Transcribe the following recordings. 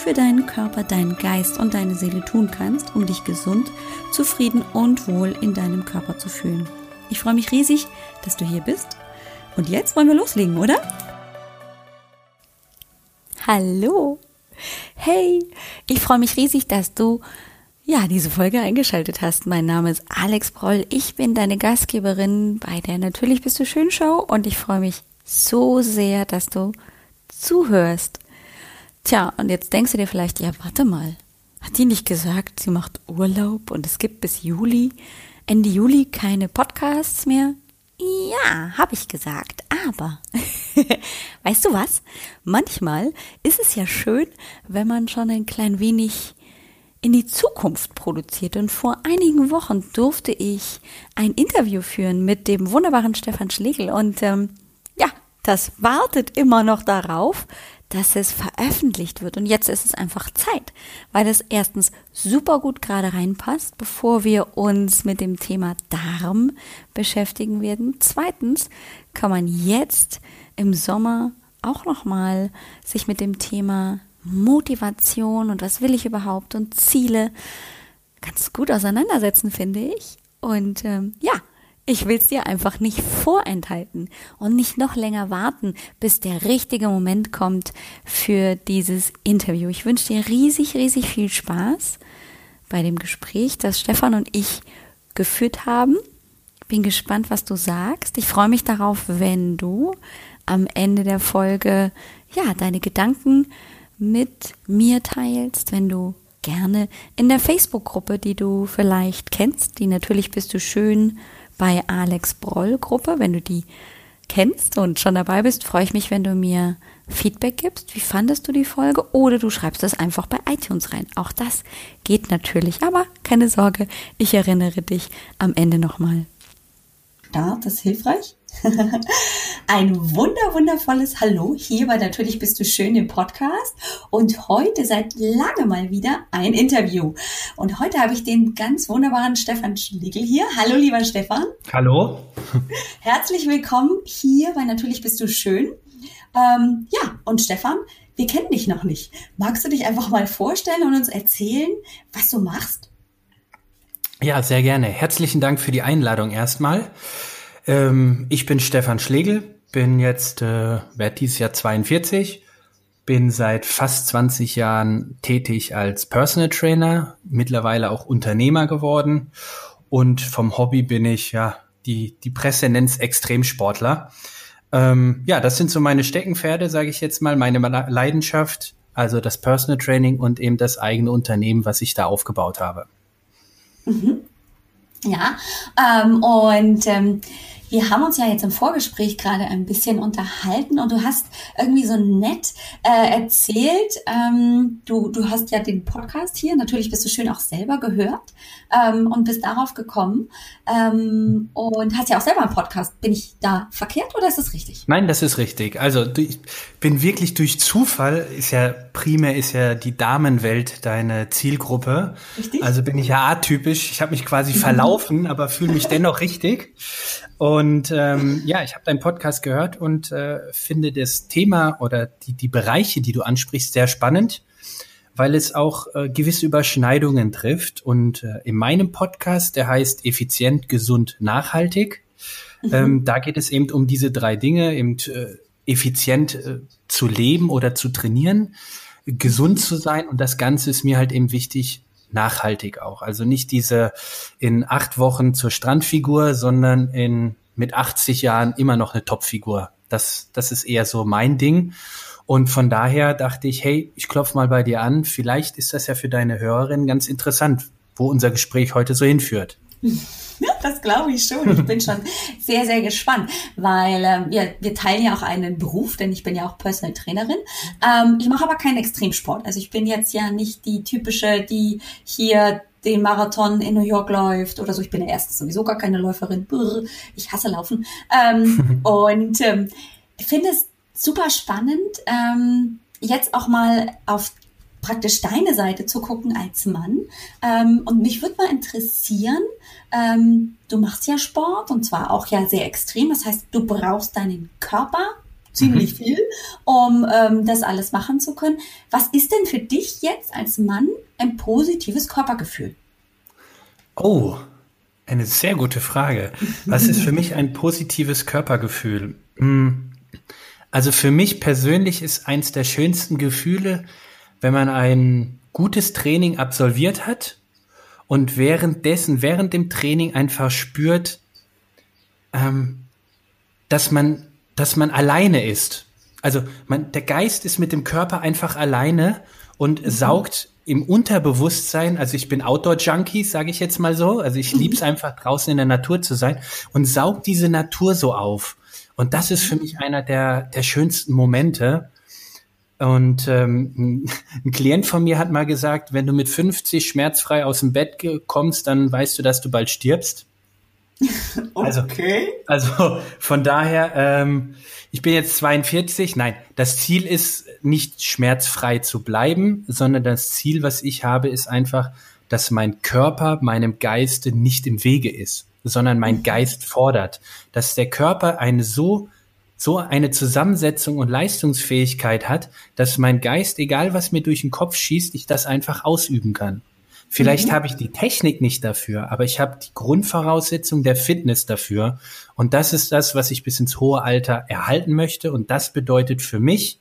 für deinen Körper, deinen Geist und deine Seele tun kannst, um dich gesund, zufrieden und wohl in deinem Körper zu fühlen. Ich freue mich riesig, dass du hier bist. Und jetzt wollen wir loslegen, oder? Hallo. Hey, ich freue mich riesig, dass du ja, diese Folge eingeschaltet hast. Mein Name ist Alex Broll. Ich bin deine Gastgeberin bei der Natürlich bist du schön Show und ich freue mich so sehr, dass du zuhörst. Tja, und jetzt denkst du dir vielleicht, ja, warte mal. Hat die nicht gesagt, sie macht Urlaub und es gibt bis Juli, Ende Juli keine Podcasts mehr? Ja, habe ich gesagt, aber weißt du was? Manchmal ist es ja schön, wenn man schon ein klein wenig in die Zukunft produziert. Und vor einigen Wochen durfte ich ein Interview führen mit dem wunderbaren Stefan Schlegel. Und ähm, ja, das wartet immer noch darauf, dass es veröffentlicht wird. Und jetzt ist es einfach Zeit, weil es erstens super gut gerade reinpasst, bevor wir uns mit dem Thema Darm beschäftigen werden. Zweitens kann man jetzt im Sommer auch nochmal sich mit dem Thema Motivation und was will ich überhaupt und Ziele ganz gut auseinandersetzen, finde ich. Und ähm, ja, ich will es dir einfach nicht vorenthalten und nicht noch länger warten, bis der richtige Moment kommt für dieses Interview. Ich wünsche dir riesig, riesig viel Spaß bei dem Gespräch, das Stefan und ich geführt haben. Bin gespannt, was du sagst. Ich freue mich darauf, wenn du am Ende der Folge ja deine Gedanken mit mir teilst, wenn du gerne in der Facebook-Gruppe, die du vielleicht kennst, die natürlich bist du schön bei Alex Broll Gruppe. Wenn du die kennst und schon dabei bist, freue ich mich, wenn du mir Feedback gibst. Wie fandest du die Folge? Oder du schreibst es einfach bei iTunes rein. Auch das geht natürlich. Aber keine Sorge, ich erinnere dich am Ende nochmal. Ja, das ist hilfreich. Ein wunder, wundervolles Hallo hier bei Natürlich bist du schön im Podcast und heute seit lange mal wieder ein Interview. Und heute habe ich den ganz wunderbaren Stefan Schlegel hier. Hallo, lieber Stefan. Hallo. Herzlich willkommen hier bei Natürlich bist du schön. Ähm, ja, und Stefan, wir kennen dich noch nicht. Magst du dich einfach mal vorstellen und uns erzählen, was du machst? Ja, sehr gerne. Herzlichen Dank für die Einladung erstmal. Ähm, ich bin Stefan Schlegel, bin jetzt, äh, werde dieses Jahr 42, bin seit fast 20 Jahren tätig als Personal Trainer, mittlerweile auch Unternehmer geworden und vom Hobby bin ich, ja, die, die Presse nennt's Extremsportler. Ähm, ja, das sind so meine Steckenpferde, sage ich jetzt mal, meine Leidenschaft, also das Personal Training und eben das eigene Unternehmen, was ich da aufgebaut habe. Mhm. Ja, ähm, und ähm, wir haben uns ja jetzt im Vorgespräch gerade ein bisschen unterhalten und du hast irgendwie so nett äh, erzählt, ähm, du, du hast ja den Podcast hier, natürlich bist du schön auch selber gehört ähm, und bist darauf gekommen ähm, und hast ja auch selber einen Podcast. Bin ich da verkehrt oder ist das richtig? Nein, das ist richtig. Also ich bin wirklich durch Zufall, ist ja primär ist ja die Damenwelt deine Zielgruppe. Richtig? Also bin ich ja atypisch. Ich habe mich quasi verlaufen, aber fühle mich dennoch richtig. Und ähm, ja, ich habe deinen Podcast gehört und äh, finde das Thema oder die, die Bereiche, die du ansprichst, sehr spannend, weil es auch äh, gewisse Überschneidungen trifft. Und äh, in meinem Podcast, der heißt Effizient, gesund, nachhaltig, mhm. ähm, da geht es eben um diese drei Dinge, eben äh, effizient äh, zu leben oder zu trainieren, gesund zu sein und das Ganze ist mir halt eben wichtig, nachhaltig auch. Also nicht diese in acht Wochen zur Strandfigur, sondern in mit 80 Jahren immer noch eine Topfigur. Das, das ist eher so mein Ding. Und von daher dachte ich, hey, ich klopfe mal bei dir an. Vielleicht ist das ja für deine Hörerin ganz interessant, wo unser Gespräch heute so hinführt. Ja, das glaube ich schon. Ich bin schon sehr, sehr gespannt, weil äh, wir, wir teilen ja auch einen Beruf, denn ich bin ja auch Personal Trainerin. Ähm, ich mache aber keinen Extremsport. Also ich bin jetzt ja nicht die typische, die hier den Marathon in New York läuft oder so. Ich bin ja erstens sowieso gar keine Läuferin. Brr, ich hasse Laufen. Ähm, und ähm, finde es super spannend, ähm, jetzt auch mal auf praktisch deine Seite zu gucken als Mann. Ähm, und mich würde mal interessieren, ähm, du machst ja Sport und zwar auch ja sehr extrem. Das heißt, du brauchst deinen Körper ziemlich mhm. viel, um ähm, das alles machen zu können. Was ist denn für dich jetzt als Mann ein positives Körpergefühl? Oh, eine sehr gute Frage. Was ist für mich ein positives Körpergefühl? Hm. Also für mich persönlich ist eins der schönsten Gefühle, wenn man ein gutes Training absolviert hat und währenddessen, während dem Training einfach spürt, ähm, dass man dass man alleine ist. Also man, der Geist ist mit dem Körper einfach alleine und mhm. saugt im Unterbewusstsein, also ich bin Outdoor-Junkie, sage ich jetzt mal so, also ich liebe es mhm. einfach draußen in der Natur zu sein und saugt diese Natur so auf. Und das ist für mich einer der, der schönsten Momente. Und ähm, ein Klient von mir hat mal gesagt, wenn du mit 50 schmerzfrei aus dem Bett kommst, dann weißt du, dass du bald stirbst. Also, okay. Also, also von daher, ähm, ich bin jetzt 42. Nein, das Ziel ist nicht schmerzfrei zu bleiben, sondern das Ziel, was ich habe, ist einfach, dass mein Körper meinem Geiste nicht im Wege ist, sondern mein mhm. Geist fordert, dass der Körper eine so so eine Zusammensetzung und Leistungsfähigkeit hat, dass mein Geist, egal was mir durch den Kopf schießt, ich das einfach ausüben kann. Vielleicht mhm. habe ich die Technik nicht dafür, aber ich habe die Grundvoraussetzung der Fitness dafür. Und das ist das, was ich bis ins hohe Alter erhalten möchte. Und das bedeutet für mich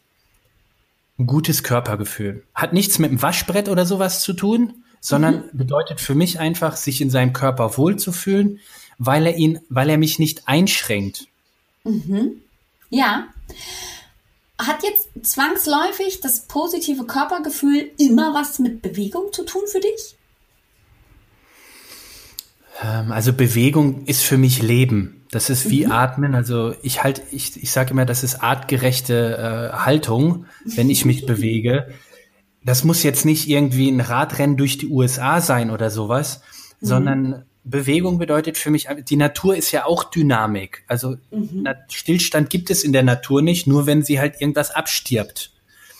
ein gutes Körpergefühl. Hat nichts mit dem Waschbrett oder sowas zu tun, sondern mhm. bedeutet für mich einfach, sich in seinem Körper wohlzufühlen, weil er ihn, weil er mich nicht einschränkt. Mhm. Ja. Hat jetzt zwangsläufig das positive Körpergefühl immer was mit Bewegung zu tun für dich? Ähm, also Bewegung ist für mich Leben. Das ist wie mhm. Atmen. Also ich halt, ich, ich sage immer, das ist artgerechte äh, Haltung, wenn ich mich bewege. Das muss jetzt nicht irgendwie ein Radrennen durch die USA sein oder sowas, mhm. sondern Bewegung bedeutet für mich, die Natur ist ja auch Dynamik. Also mhm. Stillstand gibt es in der Natur nicht, nur wenn sie halt irgendwas abstirbt.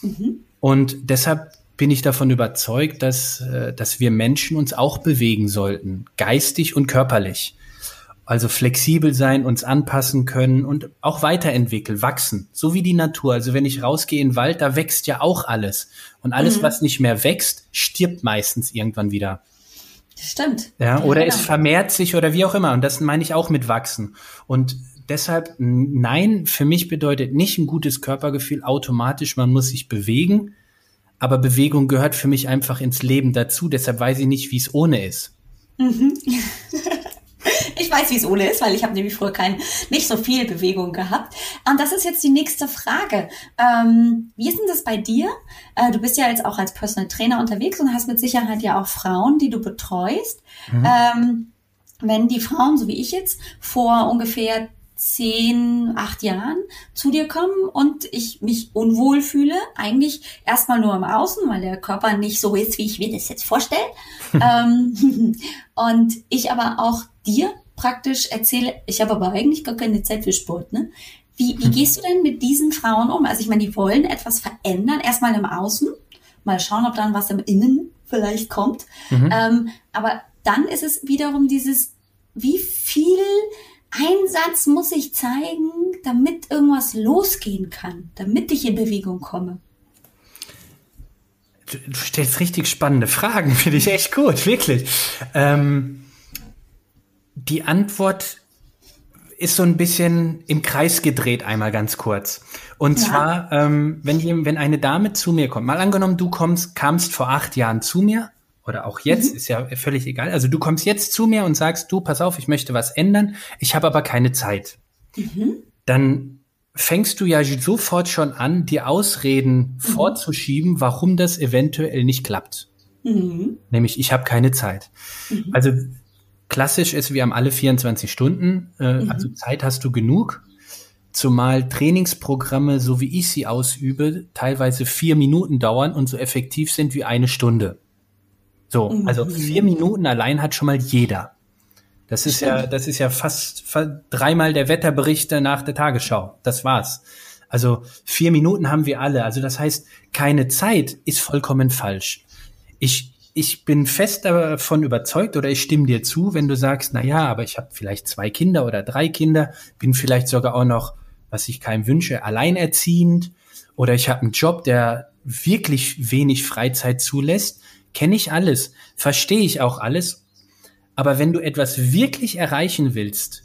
Mhm. Und deshalb bin ich davon überzeugt, dass, äh, dass wir Menschen uns auch bewegen sollten, geistig und körperlich. Also flexibel sein, uns anpassen können und auch weiterentwickeln, wachsen, so wie die Natur. Also wenn ich rausgehe in den Wald, da wächst ja auch alles. Und alles, mhm. was nicht mehr wächst, stirbt meistens irgendwann wieder. Stimmt. Ja, oder ja, es vermehrt sich oder wie auch immer. Und das meine ich auch mit wachsen. Und deshalb, nein, für mich bedeutet nicht ein gutes Körpergefühl automatisch, man muss sich bewegen aber Bewegung gehört für mich einfach ins Leben dazu. Deshalb weiß ich nicht, wie es ohne ist. Mhm. Ich weiß, wie es ohne ist, weil ich habe nämlich früher kein, nicht so viel Bewegung gehabt. Und das ist jetzt die nächste Frage. Ähm, wie ist denn das bei dir? Äh, du bist ja jetzt auch als Personal Trainer unterwegs und hast mit Sicherheit ja auch Frauen, die du betreust. Mhm. Ähm, wenn die Frauen, so wie ich jetzt, vor ungefähr zehn, acht Jahren zu dir kommen und ich mich unwohl fühle, eigentlich erstmal nur im Außen, weil der Körper nicht so ist, wie ich mir das jetzt vorstelle. ähm, und ich aber auch dir praktisch erzähle, ich habe aber eigentlich gar keine Zeit für Sport, ne? Wie, wie gehst du denn mit diesen Frauen um? Also ich meine, die wollen etwas verändern, erstmal im Außen, mal schauen, ob dann was im Innen vielleicht kommt. Mhm. Ähm, aber dann ist es wiederum dieses, wie viel Einsatz muss ich zeigen, damit irgendwas losgehen kann, damit ich in Bewegung komme? Du, du stellst richtig spannende Fragen, finde ich echt gut, wirklich. Ähm, die Antwort ist so ein bisschen im Kreis gedreht, einmal ganz kurz. Und ja. zwar, ähm, wenn, wenn eine Dame zu mir kommt, mal angenommen, du kommst, kamst vor acht Jahren zu mir oder auch jetzt, mhm. ist ja völlig egal. Also du kommst jetzt zu mir und sagst, du, pass auf, ich möchte was ändern, ich habe aber keine Zeit. Mhm. Dann fängst du ja sofort schon an, die Ausreden mhm. vorzuschieben, warum das eventuell nicht klappt. Mhm. Nämlich, ich habe keine Zeit. Mhm. Also klassisch ist, wir haben alle 24 Stunden, äh, mhm. also Zeit hast du genug. Zumal Trainingsprogramme, so wie ich sie ausübe, teilweise vier Minuten dauern und so effektiv sind wie eine Stunde. So, mhm. also vier Minuten allein hat schon mal jeder. Das ist Stimmt. ja, das ist ja fast, fast dreimal der Wetterbericht nach der Tagesschau. Das war's. Also vier Minuten haben wir alle. Also das heißt, keine Zeit ist vollkommen falsch. Ich, ich bin fest davon überzeugt oder ich stimme dir zu, wenn du sagst, na ja, aber ich habe vielleicht zwei Kinder oder drei Kinder, bin vielleicht sogar auch noch, was ich keinem wünsche, alleinerziehend oder ich habe einen Job, der wirklich wenig Freizeit zulässt. Kenne ich alles, verstehe ich auch alles. Aber wenn du etwas wirklich erreichen willst,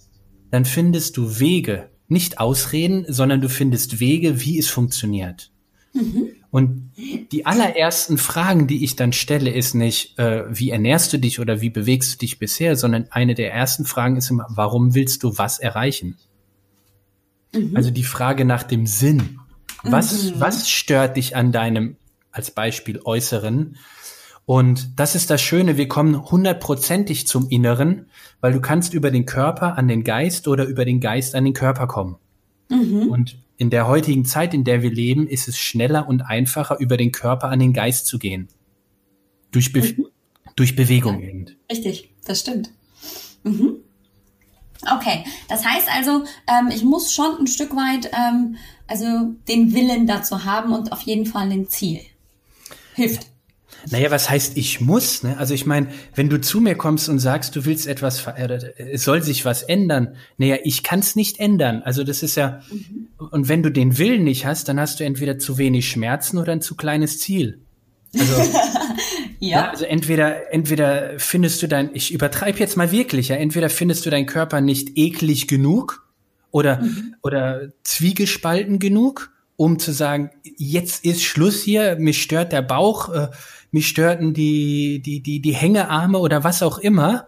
dann findest du Wege, nicht Ausreden, sondern du findest Wege, wie es funktioniert. Mhm. Und die allerersten Fragen, die ich dann stelle, ist nicht, äh, wie ernährst du dich oder wie bewegst du dich bisher, sondern eine der ersten Fragen ist immer, warum willst du was erreichen? Mhm. Also die Frage nach dem Sinn. Was, mhm. was stört dich an deinem, als Beispiel, Äußeren? Und das ist das Schöne, wir kommen hundertprozentig zum Inneren, weil du kannst über den Körper an den Geist oder über den Geist an den Körper kommen. Mhm. Und in der heutigen Zeit, in der wir leben, ist es schneller und einfacher, über den Körper an den Geist zu gehen. Durch, Be mhm. durch Bewegung ja, eben. Richtig, das stimmt. Mhm. Okay, das heißt also, ähm, ich muss schon ein Stück weit ähm, also den Willen dazu haben und auf jeden Fall ein Ziel. Hilft. Naja, was heißt ich muss? Ne? Also ich meine, wenn du zu mir kommst und sagst, du willst etwas, äh, es soll sich was ändern. Naja, ich kann es nicht ändern. Also das ist ja, mhm. und wenn du den Willen nicht hast, dann hast du entweder zu wenig Schmerzen oder ein zu kleines Ziel. Also, ja. ja. Also entweder, entweder findest du dein, ich übertreibe jetzt mal wirklich, ja, entweder findest du deinen Körper nicht eklig genug oder, mhm. oder zwiegespalten genug, um zu sagen, jetzt ist Schluss hier, mich stört der Bauch, äh, mich störten die, die, die, die Hängearme oder was auch immer.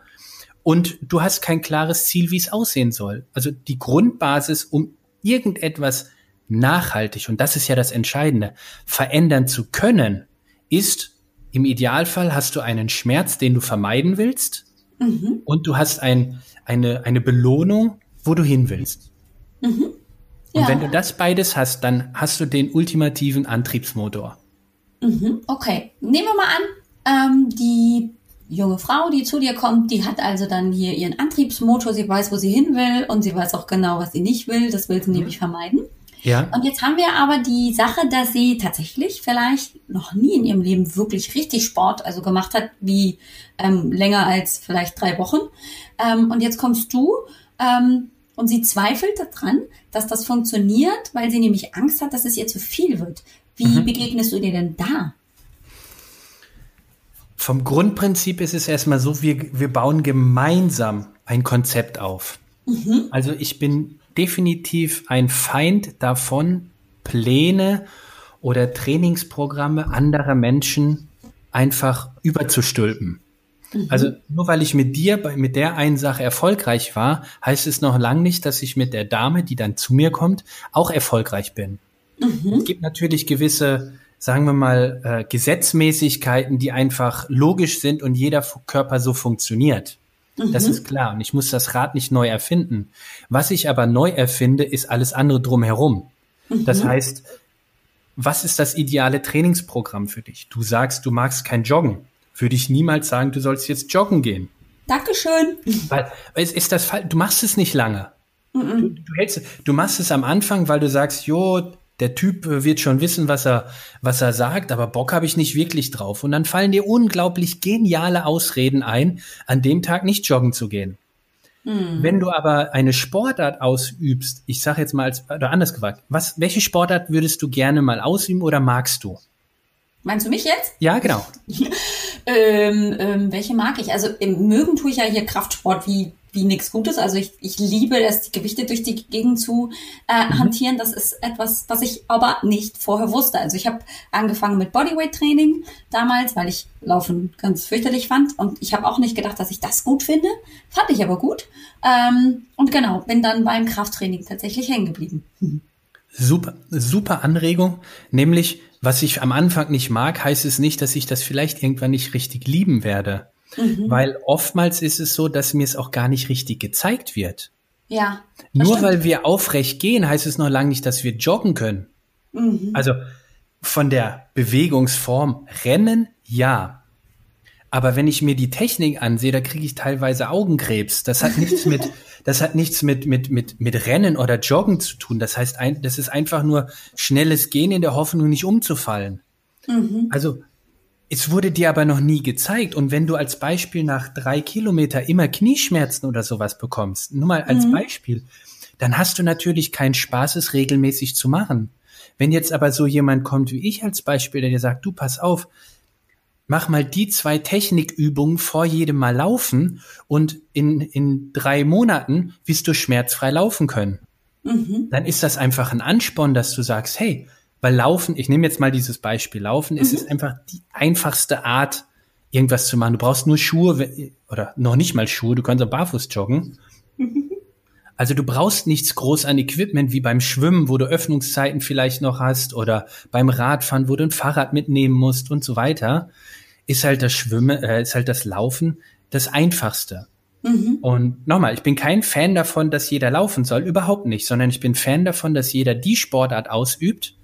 Und du hast kein klares Ziel, wie es aussehen soll. Also die Grundbasis, um irgendetwas nachhaltig, und das ist ja das Entscheidende, verändern zu können, ist, im Idealfall hast du einen Schmerz, den du vermeiden willst, mhm. und du hast ein, eine, eine Belohnung, wo du hin willst. Mhm. Ja. Und wenn du das beides hast, dann hast du den ultimativen Antriebsmotor. Mhm, okay, nehmen wir mal an, ähm, die junge Frau, die zu dir kommt, die hat also dann hier ihren Antriebsmotor, sie weiß, wo sie hin will und sie weiß auch genau, was sie nicht will. Das will sie mhm. nämlich vermeiden. Ja. Und jetzt haben wir aber die Sache, dass sie tatsächlich vielleicht noch nie in ihrem Leben wirklich richtig Sport, also gemacht hat, wie ähm, länger als vielleicht drei Wochen. Ähm, und jetzt kommst du ähm, und sie zweifelt daran, dass das funktioniert, weil sie nämlich Angst hat, dass es ihr zu viel wird. Wie mhm. begegnest du dir denn da? Vom Grundprinzip ist es erstmal so, wir, wir bauen gemeinsam ein Konzept auf. Mhm. Also ich bin definitiv ein Feind davon, Pläne oder Trainingsprogramme anderer Menschen einfach überzustülpen. Mhm. Also nur weil ich mit dir mit der einen Sache erfolgreich war, heißt es noch lange nicht, dass ich mit der Dame, die dann zu mir kommt, auch erfolgreich bin. Mhm. Es gibt natürlich gewisse, sagen wir mal, äh, Gesetzmäßigkeiten, die einfach logisch sind und jeder Körper so funktioniert. Mhm. Das ist klar. Und ich muss das Rad nicht neu erfinden. Was ich aber neu erfinde, ist alles andere drumherum. Mhm. Das heißt, was ist das ideale Trainingsprogramm für dich? Du sagst, du magst kein Joggen. Würde ich niemals sagen, du sollst jetzt joggen gehen. Dankeschön. Weil, weil ist das du machst es nicht lange. Mhm. Du, du, hältst, du machst es am Anfang, weil du sagst, jo, der Typ äh, wird schon wissen, was er, was er sagt, aber Bock habe ich nicht wirklich drauf. Und dann fallen dir unglaublich geniale Ausreden ein, an dem Tag nicht joggen zu gehen. Hm. Wenn du aber eine Sportart ausübst, ich sage jetzt mal als, oder anders gefragt, was, welche Sportart würdest du gerne mal ausüben oder magst du? Meinst du mich jetzt? Ja, genau. ähm, ähm, welche mag ich? Also im mögen tue ich ja hier Kraftsport wie wie nichts Gutes. Also ich, ich liebe es, die Gewichte durch die Gegend zu äh, mhm. hantieren. Das ist etwas, was ich aber nicht vorher wusste. Also ich habe angefangen mit Bodyweight-Training damals, weil ich Laufen ganz fürchterlich fand. Und ich habe auch nicht gedacht, dass ich das gut finde. Fand ich aber gut. Ähm, und genau, bin dann beim Krafttraining tatsächlich hängen geblieben. Mhm. Super, super Anregung. Nämlich, was ich am Anfang nicht mag, heißt es nicht, dass ich das vielleicht irgendwann nicht richtig lieben werde. Mhm. Weil oftmals ist es so, dass mir es auch gar nicht richtig gezeigt wird. Ja. Nur stimmt. weil wir aufrecht gehen, heißt es noch lange nicht, dass wir joggen können. Mhm. Also von der Bewegungsform Rennen, ja. Aber wenn ich mir die Technik ansehe, da kriege ich teilweise Augenkrebs. Das hat nichts mit, das hat nichts mit, mit, mit, mit Rennen oder Joggen zu tun. Das heißt, ein, das ist einfach nur schnelles Gehen in der Hoffnung, nicht umzufallen. Mhm. Also, es wurde dir aber noch nie gezeigt. Und wenn du als Beispiel nach drei Kilometer immer Knieschmerzen oder sowas bekommst, nur mal als mhm. Beispiel, dann hast du natürlich keinen Spaß, es regelmäßig zu machen. Wenn jetzt aber so jemand kommt wie ich als Beispiel, der dir sagt, du pass auf, mach mal die zwei Technikübungen vor jedem Mal laufen und in, in drei Monaten wirst du schmerzfrei laufen können. Mhm. Dann ist das einfach ein Ansporn, dass du sagst, hey, weil Laufen, ich nehme jetzt mal dieses Beispiel, Laufen mhm. ist es einfach die einfachste Art, irgendwas zu machen. Du brauchst nur Schuhe oder noch nicht mal Schuhe, du kannst auch barfuß joggen. Mhm. Also du brauchst nichts groß an Equipment wie beim Schwimmen, wo du Öffnungszeiten vielleicht noch hast oder beim Radfahren, wo du ein Fahrrad mitnehmen musst und so weiter. Ist halt das Schwimmen, äh, ist halt das Laufen das einfachste. Mhm. Und nochmal, ich bin kein Fan davon, dass jeder laufen soll, überhaupt nicht, sondern ich bin Fan davon, dass jeder die Sportart ausübt,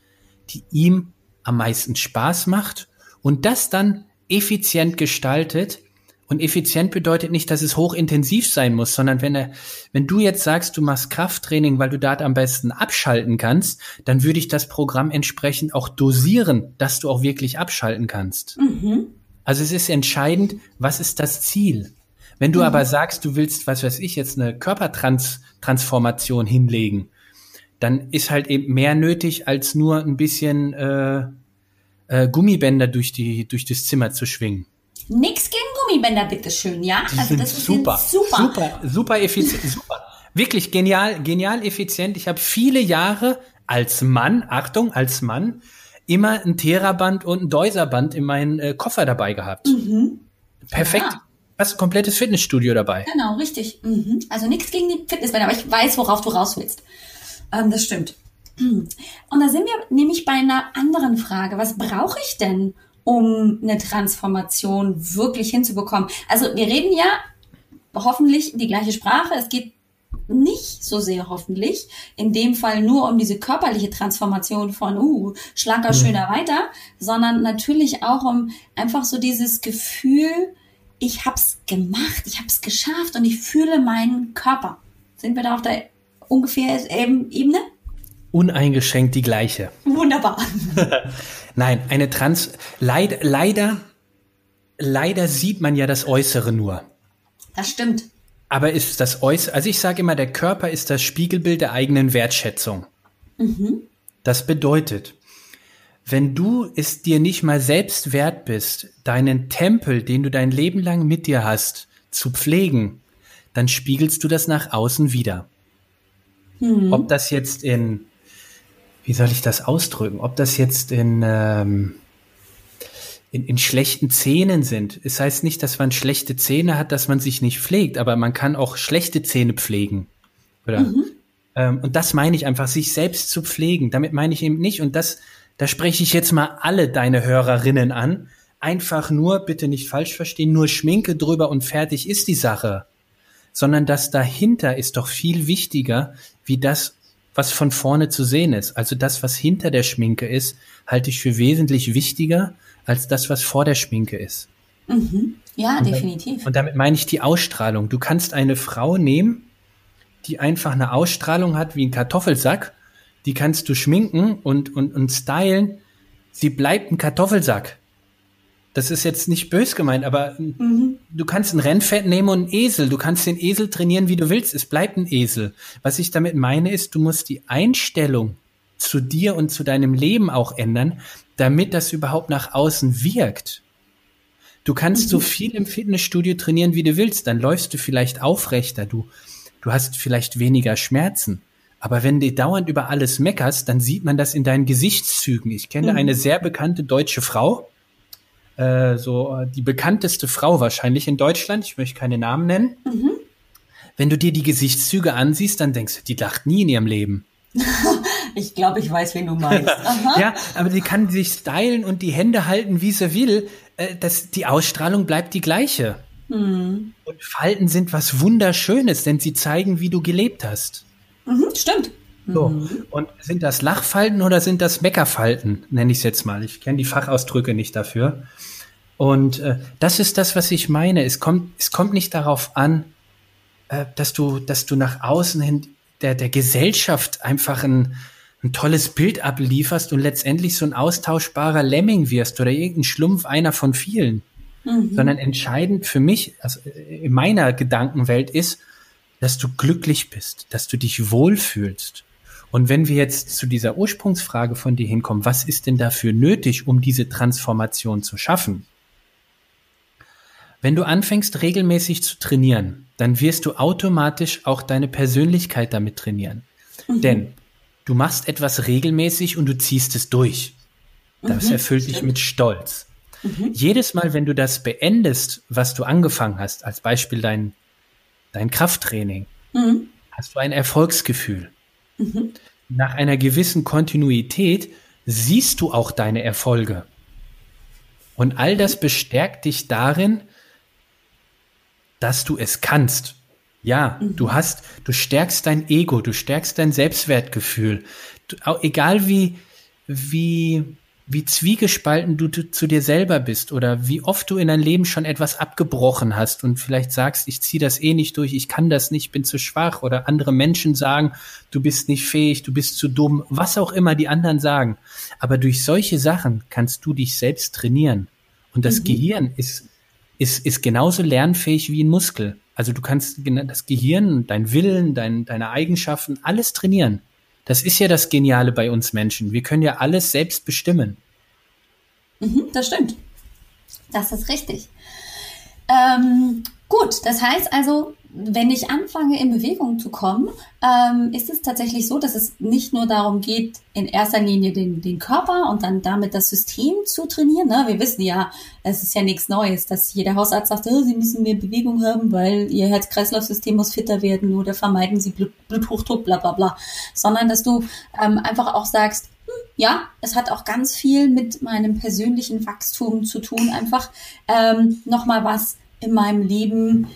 die ihm am meisten Spaß macht und das dann effizient gestaltet, und effizient bedeutet nicht, dass es hochintensiv sein muss, sondern wenn er, wenn du jetzt sagst, du machst Krafttraining, weil du da am besten abschalten kannst, dann würde ich das Programm entsprechend auch dosieren, dass du auch wirklich abschalten kannst. Mhm. Also es ist entscheidend, was ist das Ziel? Wenn du mhm. aber sagst, du willst, was weiß ich, jetzt eine Körpertransformation hinlegen, dann ist halt eben mehr nötig, als nur ein bisschen äh, äh, Gummibänder durch die durch das Zimmer zu schwingen. Nix gegen Gummibänder, bitteschön, ja? Die also das ist super, super, super, super effizient, super. Wirklich genial, genial effizient. Ich habe viele Jahre als Mann, Achtung, als Mann, immer ein Theraband und ein Deuserband in meinen äh, Koffer dabei gehabt. Mhm. Perfekt. Ja. Hast ein komplettes Fitnessstudio dabei. Genau, richtig. Mhm. Also nichts gegen die Fitnessbänder, aber ich weiß, worauf du raus willst. Ähm, das stimmt. Und da sind wir nämlich bei einer anderen Frage. Was brauche ich denn, um eine Transformation wirklich hinzubekommen. Also wir reden ja hoffentlich die gleiche Sprache. Es geht nicht so sehr hoffentlich, in dem Fall nur um diese körperliche Transformation von, uh, schlanker, mhm. schöner weiter, sondern natürlich auch um einfach so dieses Gefühl, ich hab's gemacht, ich hab's geschafft und ich fühle meinen Körper. Sind wir da auf der ungefähr Ebene? Uneingeschränkt die gleiche. Wunderbar. Nein, eine Trans, leid, leider, leider sieht man ja das Äußere nur. Das stimmt. Aber ist das Äußere, also ich sage immer, der Körper ist das Spiegelbild der eigenen Wertschätzung. Mhm. Das bedeutet, wenn du es dir nicht mal selbst wert bist, deinen Tempel, den du dein Leben lang mit dir hast, zu pflegen, dann spiegelst du das nach außen wieder. Mhm. Ob das jetzt in wie soll ich das ausdrücken? Ob das jetzt in, ähm, in, in schlechten Zähnen sind. Es heißt nicht, dass man schlechte Zähne hat, dass man sich nicht pflegt, aber man kann auch schlechte Zähne pflegen. Oder? Mhm. Ähm, und das meine ich einfach, sich selbst zu pflegen. Damit meine ich eben nicht, und das, da spreche ich jetzt mal alle deine Hörerinnen an. Einfach nur, bitte nicht falsch verstehen, nur Schminke drüber und fertig ist die Sache. Sondern das dahinter ist doch viel wichtiger, wie das, was von vorne zu sehen ist. Also das, was hinter der Schminke ist, halte ich für wesentlich wichtiger als das, was vor der Schminke ist. Mhm. Ja, und definitiv. Dann, und damit meine ich die Ausstrahlung. Du kannst eine Frau nehmen, die einfach eine Ausstrahlung hat wie ein Kartoffelsack. Die kannst du schminken und, und, und stylen. Sie bleibt ein Kartoffelsack das ist jetzt nicht bös gemeint, aber mhm. du kannst ein Rennpferd nehmen und einen Esel. Du kannst den Esel trainieren, wie du willst. Es bleibt ein Esel. Was ich damit meine, ist, du musst die Einstellung zu dir und zu deinem Leben auch ändern, damit das überhaupt nach außen wirkt. Du kannst mhm. so viel im Fitnessstudio trainieren, wie du willst. Dann läufst du vielleicht aufrechter. Du, du hast vielleicht weniger Schmerzen. Aber wenn du dauernd über alles meckerst, dann sieht man das in deinen Gesichtszügen. Ich kenne mhm. eine sehr bekannte deutsche Frau, äh, so äh, die bekannteste Frau wahrscheinlich in Deutschland. Ich möchte keine Namen nennen. Mhm. Wenn du dir die Gesichtszüge ansiehst, dann denkst du, die lacht nie in ihrem Leben. ich glaube, ich weiß, wen du meinst. ja, aber die kann sich stylen und die Hände halten, wie sie will. Äh, das, die Ausstrahlung bleibt die gleiche. Mhm. Und Falten sind was Wunderschönes, denn sie zeigen, wie du gelebt hast. Mhm, stimmt. So. Mhm. Und sind das Lachfalten oder sind das Meckerfalten, nenne ich es jetzt mal. Ich kenne die Fachausdrücke nicht dafür. Und äh, das ist das, was ich meine. Es kommt, es kommt nicht darauf an, äh, dass du, dass du nach außen hin der, der Gesellschaft einfach ein, ein tolles Bild ablieferst und letztendlich so ein austauschbarer Lemming wirst oder irgendein Schlumpf einer von vielen. Mhm. Sondern entscheidend für mich, also in meiner Gedankenwelt ist, dass du glücklich bist, dass du dich wohlfühlst. Und wenn wir jetzt zu dieser Ursprungsfrage von dir hinkommen, was ist denn dafür nötig, um diese Transformation zu schaffen? Wenn du anfängst regelmäßig zu trainieren, dann wirst du automatisch auch deine Persönlichkeit damit trainieren. Mhm. Denn du machst etwas regelmäßig und du ziehst es durch. Das mhm, erfüllt dich mit Stolz. Mhm. Jedes Mal, wenn du das beendest, was du angefangen hast, als Beispiel dein, dein Krafttraining, mhm. hast du ein Erfolgsgefühl. Mhm. Nach einer gewissen Kontinuität siehst du auch deine Erfolge. Und all das bestärkt dich darin, dass du es kannst. Ja, mhm. du hast, du stärkst dein Ego, du stärkst dein Selbstwertgefühl. Du, egal wie, wie, wie zwiegespalten du zu dir selber bist oder wie oft du in deinem Leben schon etwas abgebrochen hast und vielleicht sagst, ich ziehe das eh nicht durch, ich kann das nicht, bin zu schwach oder andere Menschen sagen, du bist nicht fähig, du bist zu dumm, was auch immer die anderen sagen. Aber durch solche Sachen kannst du dich selbst trainieren. Und das mhm. Gehirn ist ist, ist genauso lernfähig wie ein Muskel. Also du kannst das Gehirn, dein Willen, dein, deine Eigenschaften, alles trainieren. Das ist ja das Geniale bei uns Menschen. Wir können ja alles selbst bestimmen. Mhm, das stimmt. Das ist richtig. Ähm, gut, das heißt also, wenn ich anfange, in Bewegung zu kommen, ähm, ist es tatsächlich so, dass es nicht nur darum geht, in erster Linie den, den Körper und dann damit das System zu trainieren. Ne? Wir wissen ja, es ist ja nichts Neues, dass jeder Hausarzt sagt, oh, Sie müssen mehr Bewegung haben, weil Ihr Herz-Kreislauf-System muss fitter werden oder vermeiden Sie Blut, Bluthochdruck, bla bla bla. Sondern dass du ähm, einfach auch sagst, hm, ja, es hat auch ganz viel mit meinem persönlichen Wachstum zu tun, einfach ähm, nochmal was in meinem Leben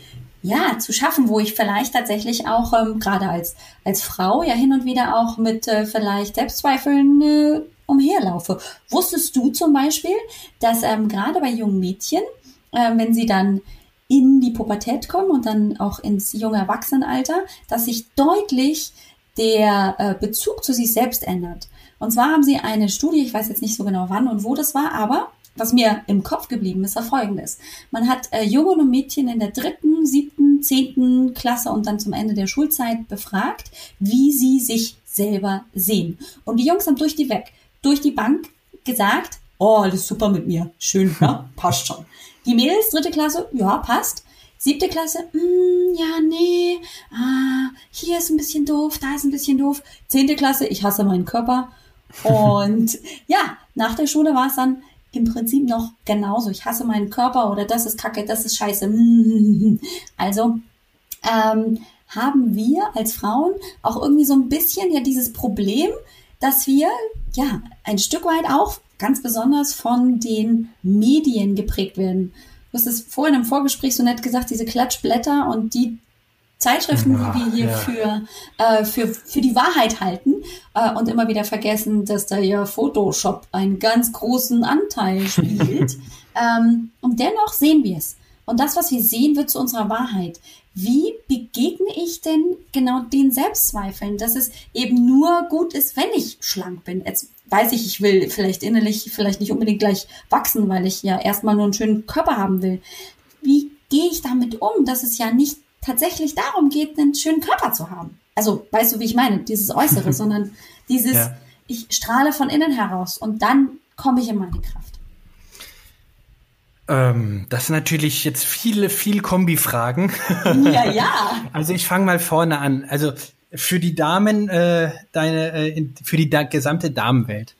ja, zu schaffen, wo ich vielleicht tatsächlich auch ähm, gerade als, als Frau ja hin und wieder auch mit äh, vielleicht Selbstzweifeln äh, umherlaufe. Wusstest du zum Beispiel, dass ähm, gerade bei jungen Mädchen, äh, wenn sie dann in die Pubertät kommen und dann auch ins junge Erwachsenenalter, dass sich deutlich der äh, Bezug zu sich selbst ändert. Und zwar haben sie eine Studie, ich weiß jetzt nicht so genau wann und wo das war, aber was mir im Kopf geblieben ist, war folgendes. Man hat äh, Jungen und Mädchen in der dritten, siebten, zehnten Klasse und dann zum Ende der Schulzeit befragt, wie sie sich selber sehen. Und die Jungs haben durch die weg, durch die Bank gesagt, oh, alles super mit mir. Schön, ja, passt schon. Die Mädels, dritte Klasse, ja, passt. Siebte Klasse, mm, ja, nee, ah, hier ist ein bisschen doof, da ist ein bisschen doof. Zehnte Klasse, ich hasse meinen Körper. Und ja, nach der Schule war es dann, im Prinzip noch genauso. Ich hasse meinen Körper oder das ist Kacke, das ist Scheiße. Also ähm, haben wir als Frauen auch irgendwie so ein bisschen ja dieses Problem, dass wir ja ein Stück weit auch ganz besonders von den Medien geprägt werden. Du hast es vorhin im Vorgespräch so nett gesagt, diese Klatschblätter und die Zeitschriften, ja, die wir hier ja. für, äh, für, für die Wahrheit halten äh, und immer wieder vergessen, dass da ja Photoshop einen ganz großen Anteil spielt. ähm, und dennoch sehen wir es. Und das, was wir sehen, wird zu unserer Wahrheit. Wie begegne ich denn genau den Selbstzweifeln, dass es eben nur gut ist, wenn ich schlank bin? Jetzt weiß ich, ich will vielleicht innerlich vielleicht nicht unbedingt gleich wachsen, weil ich ja erstmal nur einen schönen Körper haben will. Wie gehe ich damit um, dass es ja nicht tatsächlich darum geht, einen schönen Körper zu haben. Also, weißt du, wie ich meine? Dieses Äußere, sondern dieses, ja. ich strahle von innen heraus und dann komme ich in meine Kraft. Ähm, das sind natürlich jetzt viele, viel Kombi-Fragen. Ja, ja. also ich fange mal vorne an. Also für die Damen, äh, deine, äh, für die da gesamte Damenwelt.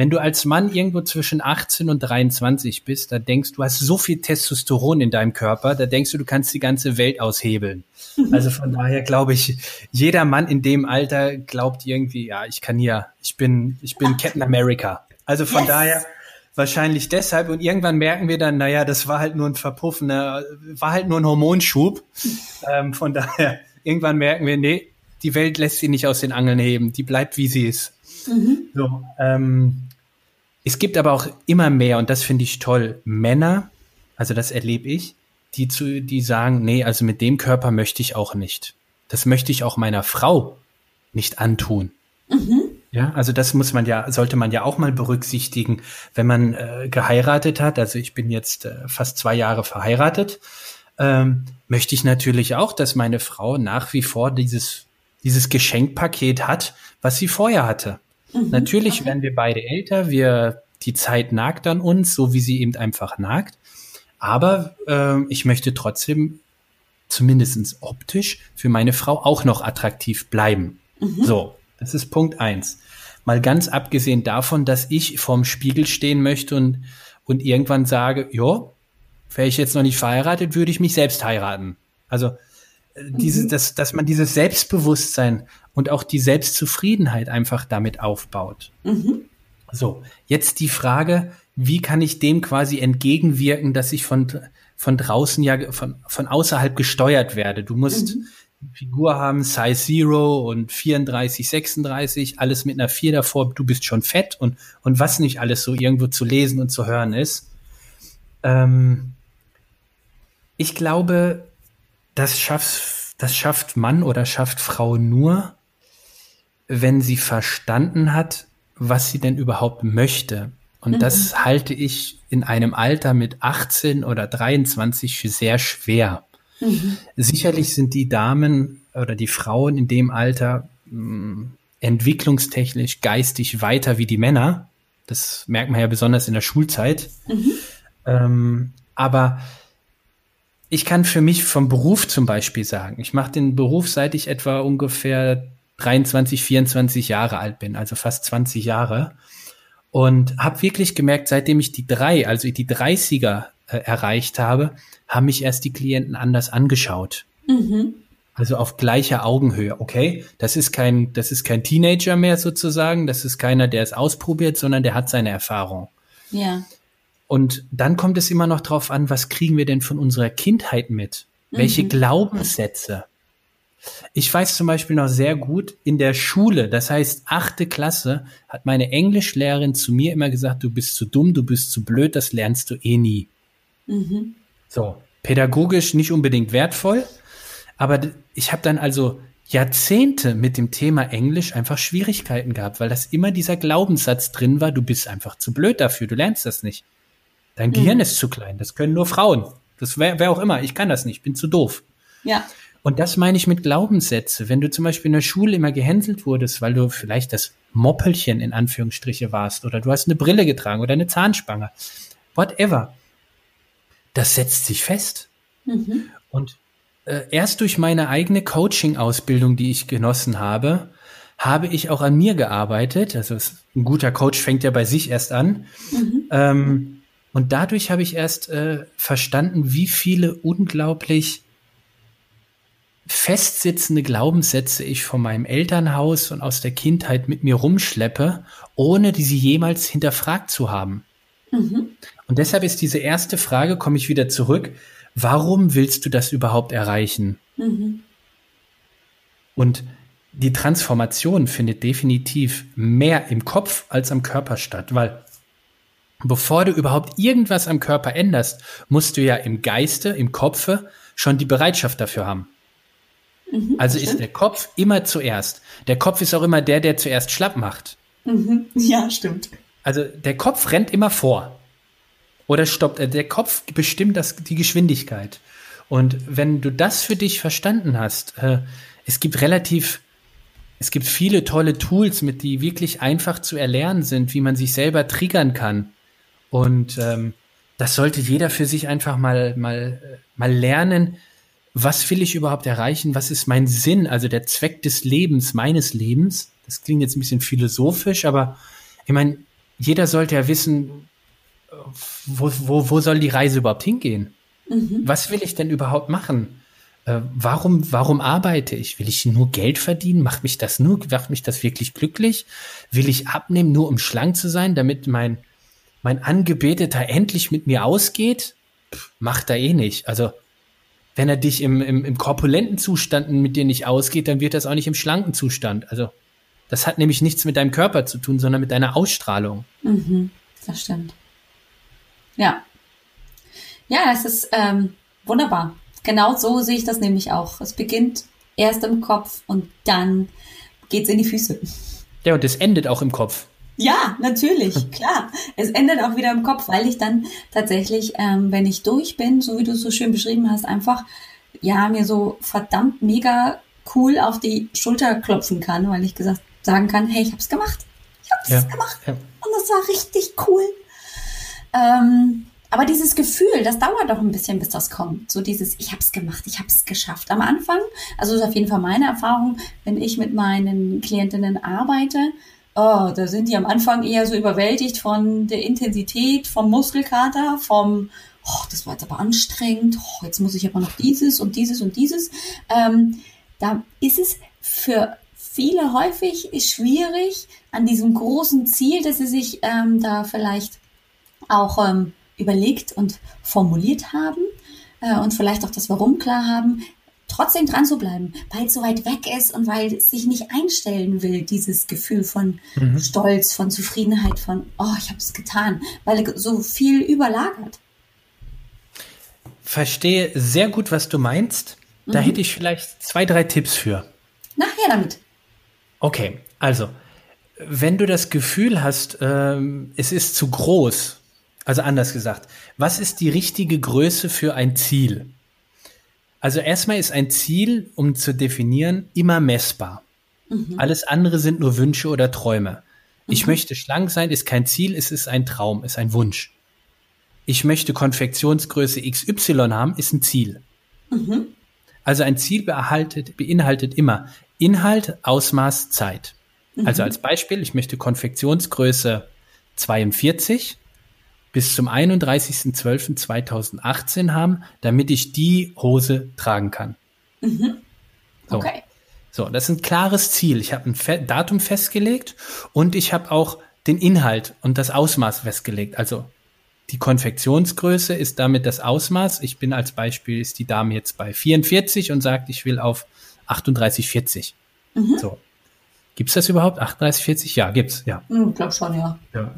Wenn du als Mann irgendwo zwischen 18 und 23 bist, da denkst du, hast so viel Testosteron in deinem Körper, da denkst du, du kannst die ganze Welt aushebeln. Also von daher glaube ich, jeder Mann in dem Alter glaubt irgendwie, ja, ich kann hier, ich bin, ich bin Captain America. Also von yes. daher wahrscheinlich deshalb und irgendwann merken wir dann, naja, das war halt nur ein verpuffener, war halt nur ein Hormonschub. ähm, von daher, irgendwann merken wir, nee, die Welt lässt sie nicht aus den Angeln heben, die bleibt wie sie ist. Mhm. So, ähm, es gibt aber auch immer mehr, und das finde ich toll, Männer, also das erlebe ich, die zu, die sagen, nee, also mit dem Körper möchte ich auch nicht. Das möchte ich auch meiner Frau nicht antun. Mhm. Ja, also das muss man ja, sollte man ja auch mal berücksichtigen, wenn man äh, geheiratet hat. Also ich bin jetzt äh, fast zwei Jahre verheiratet. Ähm, möchte ich natürlich auch, dass meine Frau nach wie vor dieses, dieses Geschenkpaket hat, was sie vorher hatte. Mhm, natürlich okay. werden wir beide älter, wir, die Zeit nagt an uns, so wie sie eben einfach nagt. Aber äh, ich möchte trotzdem zumindestens optisch für meine Frau auch noch attraktiv bleiben. Mhm. So, das ist Punkt eins. Mal ganz abgesehen davon, dass ich vorm Spiegel stehen möchte und, und irgendwann sage, jo, wäre ich jetzt noch nicht verheiratet, würde ich mich selbst heiraten. Also äh, diese, mhm. dass, dass man dieses Selbstbewusstsein und auch die Selbstzufriedenheit einfach damit aufbaut. Mhm. So, jetzt die Frage, wie kann ich dem quasi entgegenwirken, dass ich von, von draußen ja, von, von außerhalb gesteuert werde? Du musst mhm. Figur haben, Size Zero und 34, 36, alles mit einer 4 davor, du bist schon fett und, und was nicht alles so irgendwo zu lesen und zu hören ist. Ähm, ich glaube, das schafft, das schafft Mann oder schafft Frau nur, wenn sie verstanden hat, was sie denn überhaupt möchte. Und mhm. das halte ich in einem Alter mit 18 oder 23 für sehr schwer. Mhm. Sicherlich sind die Damen oder die Frauen in dem Alter mh, hm, entwicklungstechnisch, geistig weiter wie die Männer. Das merkt man ja besonders in der Schulzeit. Mhm. Ähm, aber ich kann für mich vom Beruf zum Beispiel sagen, ich mache den Beruf, seit ich etwa ungefähr 23, 24 Jahre alt bin, also fast 20 Jahre. Und habe wirklich gemerkt, seitdem ich die drei, also die 30er äh, erreicht habe, haben mich erst die Klienten anders angeschaut. Mhm. Also auf gleicher Augenhöhe. Okay, das ist kein, das ist kein Teenager mehr sozusagen. Das ist keiner, der es ausprobiert, sondern der hat seine Erfahrung. Ja. Und dann kommt es immer noch drauf an, was kriegen wir denn von unserer Kindheit mit? Welche mhm. Glaubenssätze? Ich weiß zum Beispiel noch sehr gut, in der Schule, das heißt achte Klasse, hat meine Englischlehrerin zu mir immer gesagt, du bist zu dumm, du bist zu blöd, das lernst du eh nie. Mhm. So, pädagogisch nicht unbedingt wertvoll, aber ich habe dann also Jahrzehnte mit dem Thema Englisch einfach Schwierigkeiten gehabt, weil das immer dieser Glaubenssatz drin war, du bist einfach zu blöd dafür, du lernst das nicht. Dein Gehirn mhm. ist zu klein, das können nur Frauen. Das wäre wer auch immer, ich kann das nicht, bin zu doof. Ja. Und das meine ich mit Glaubenssätze. Wenn du zum Beispiel in der Schule immer gehänselt wurdest, weil du vielleicht das Moppelchen in Anführungsstriche warst oder du hast eine Brille getragen oder eine Zahnspange, whatever, das setzt sich fest. Mhm. Und äh, erst durch meine eigene Coaching-Ausbildung, die ich genossen habe, habe ich auch an mir gearbeitet. Also ein guter Coach fängt ja bei sich erst an. Mhm. Ähm, und dadurch habe ich erst äh, verstanden, wie viele unglaublich festsitzende Glaubenssätze ich von meinem Elternhaus und aus der Kindheit mit mir rumschleppe, ohne die sie jemals hinterfragt zu haben. Mhm. Und deshalb ist diese erste Frage, komme ich wieder zurück, warum willst du das überhaupt erreichen? Mhm. Und die Transformation findet definitiv mehr im Kopf als am Körper statt, weil bevor du überhaupt irgendwas am Körper änderst, musst du ja im Geiste, im Kopfe schon die Bereitschaft dafür haben. Mhm, also ist der Kopf immer zuerst. Der Kopf ist auch immer der, der zuerst schlapp macht. Mhm, ja, stimmt. Also der Kopf rennt immer vor. Oder stoppt. Äh, der Kopf bestimmt das, die Geschwindigkeit. Und wenn du das für dich verstanden hast, äh, es gibt relativ, es gibt viele tolle Tools, mit die wirklich einfach zu erlernen sind, wie man sich selber triggern kann. Und ähm, das sollte jeder für sich einfach mal, mal, äh, mal lernen, was will ich überhaupt erreichen? Was ist mein Sinn, also der Zweck des Lebens, meines Lebens? Das klingt jetzt ein bisschen philosophisch, aber ich meine, jeder sollte ja wissen, wo, wo, wo soll die Reise überhaupt hingehen? Mhm. Was will ich denn überhaupt machen? Äh, warum, warum arbeite ich? Will ich nur Geld verdienen? Macht mich das nur, macht mich das wirklich glücklich? Will ich abnehmen, nur um schlank zu sein, damit mein, mein Angebeteter endlich mit mir ausgeht? Pff, macht er eh nicht. Also, wenn er dich im, im, im korpulenten Zustand mit dir nicht ausgeht, dann wird das auch nicht im schlanken Zustand. Also das hat nämlich nichts mit deinem Körper zu tun, sondern mit deiner Ausstrahlung. Mhm. Das stimmt. Ja. Ja, es ist ähm, wunderbar. Genau so sehe ich das nämlich auch. Es beginnt erst im Kopf und dann geht's in die Füße. Ja, und es endet auch im Kopf. Ja, natürlich, klar. Es endet auch wieder im Kopf, weil ich dann tatsächlich, ähm, wenn ich durch bin, so wie du es so schön beschrieben hast, einfach ja mir so verdammt mega cool auf die Schulter klopfen kann, weil ich gesagt sagen kann, hey, ich hab's gemacht. Ich hab's ja, gemacht. Ja. Und das war richtig cool. Ähm, aber dieses Gefühl, das dauert doch ein bisschen, bis das kommt. So dieses, ich habe es gemacht, ich habe es geschafft. Am Anfang, also das ist auf jeden Fall meine Erfahrung, wenn ich mit meinen Klientinnen arbeite, oh, da sind die am Anfang eher so überwältigt von der Intensität, vom Muskelkater, vom, oh, das war jetzt aber anstrengend, oh, jetzt muss ich aber noch dieses und dieses und dieses. Ähm, da ist es für viele häufig schwierig, an diesem großen Ziel, dass sie sich ähm, da vielleicht auch ähm, überlegt und formuliert haben äh, und vielleicht auch das Warum klar haben, trotzdem dran zu bleiben, weil es so weit weg ist und weil es sich nicht einstellen will, dieses Gefühl von mhm. Stolz, von Zufriedenheit, von, oh, ich habe es getan, weil so viel überlagert. Verstehe sehr gut, was du meinst. Da mhm. hätte ich vielleicht zwei, drei Tipps für. Nachher damit. Okay, also, wenn du das Gefühl hast, ähm, es ist zu groß, also anders gesagt, was ist die richtige Größe für ein Ziel? Also erstmal ist ein Ziel, um zu definieren, immer messbar. Mhm. Alles andere sind nur Wünsche oder Träume. Ich mhm. möchte schlank sein, ist kein Ziel, es ist ein Traum, ist ein Wunsch. Ich möchte Konfektionsgröße XY haben, ist ein Ziel. Mhm. Also ein Ziel beinhaltet, beinhaltet immer Inhalt, Ausmaß, Zeit. Also mhm. als Beispiel, ich möchte Konfektionsgröße 42 bis zum 31.12.2018 haben, damit ich die Hose tragen kann. Mhm. So. Okay. So, das ist ein klares Ziel. Ich habe ein Fe Datum festgelegt und ich habe auch den Inhalt und das Ausmaß festgelegt. Also die Konfektionsgröße ist damit das Ausmaß. Ich bin als Beispiel, ist die Dame jetzt bei 44 und sagt, ich will auf 38,40. Mhm. So. Gibt's das überhaupt? 38,40? Ja, gibt's, ja. Ich hm, glaube schon, ja. Ja.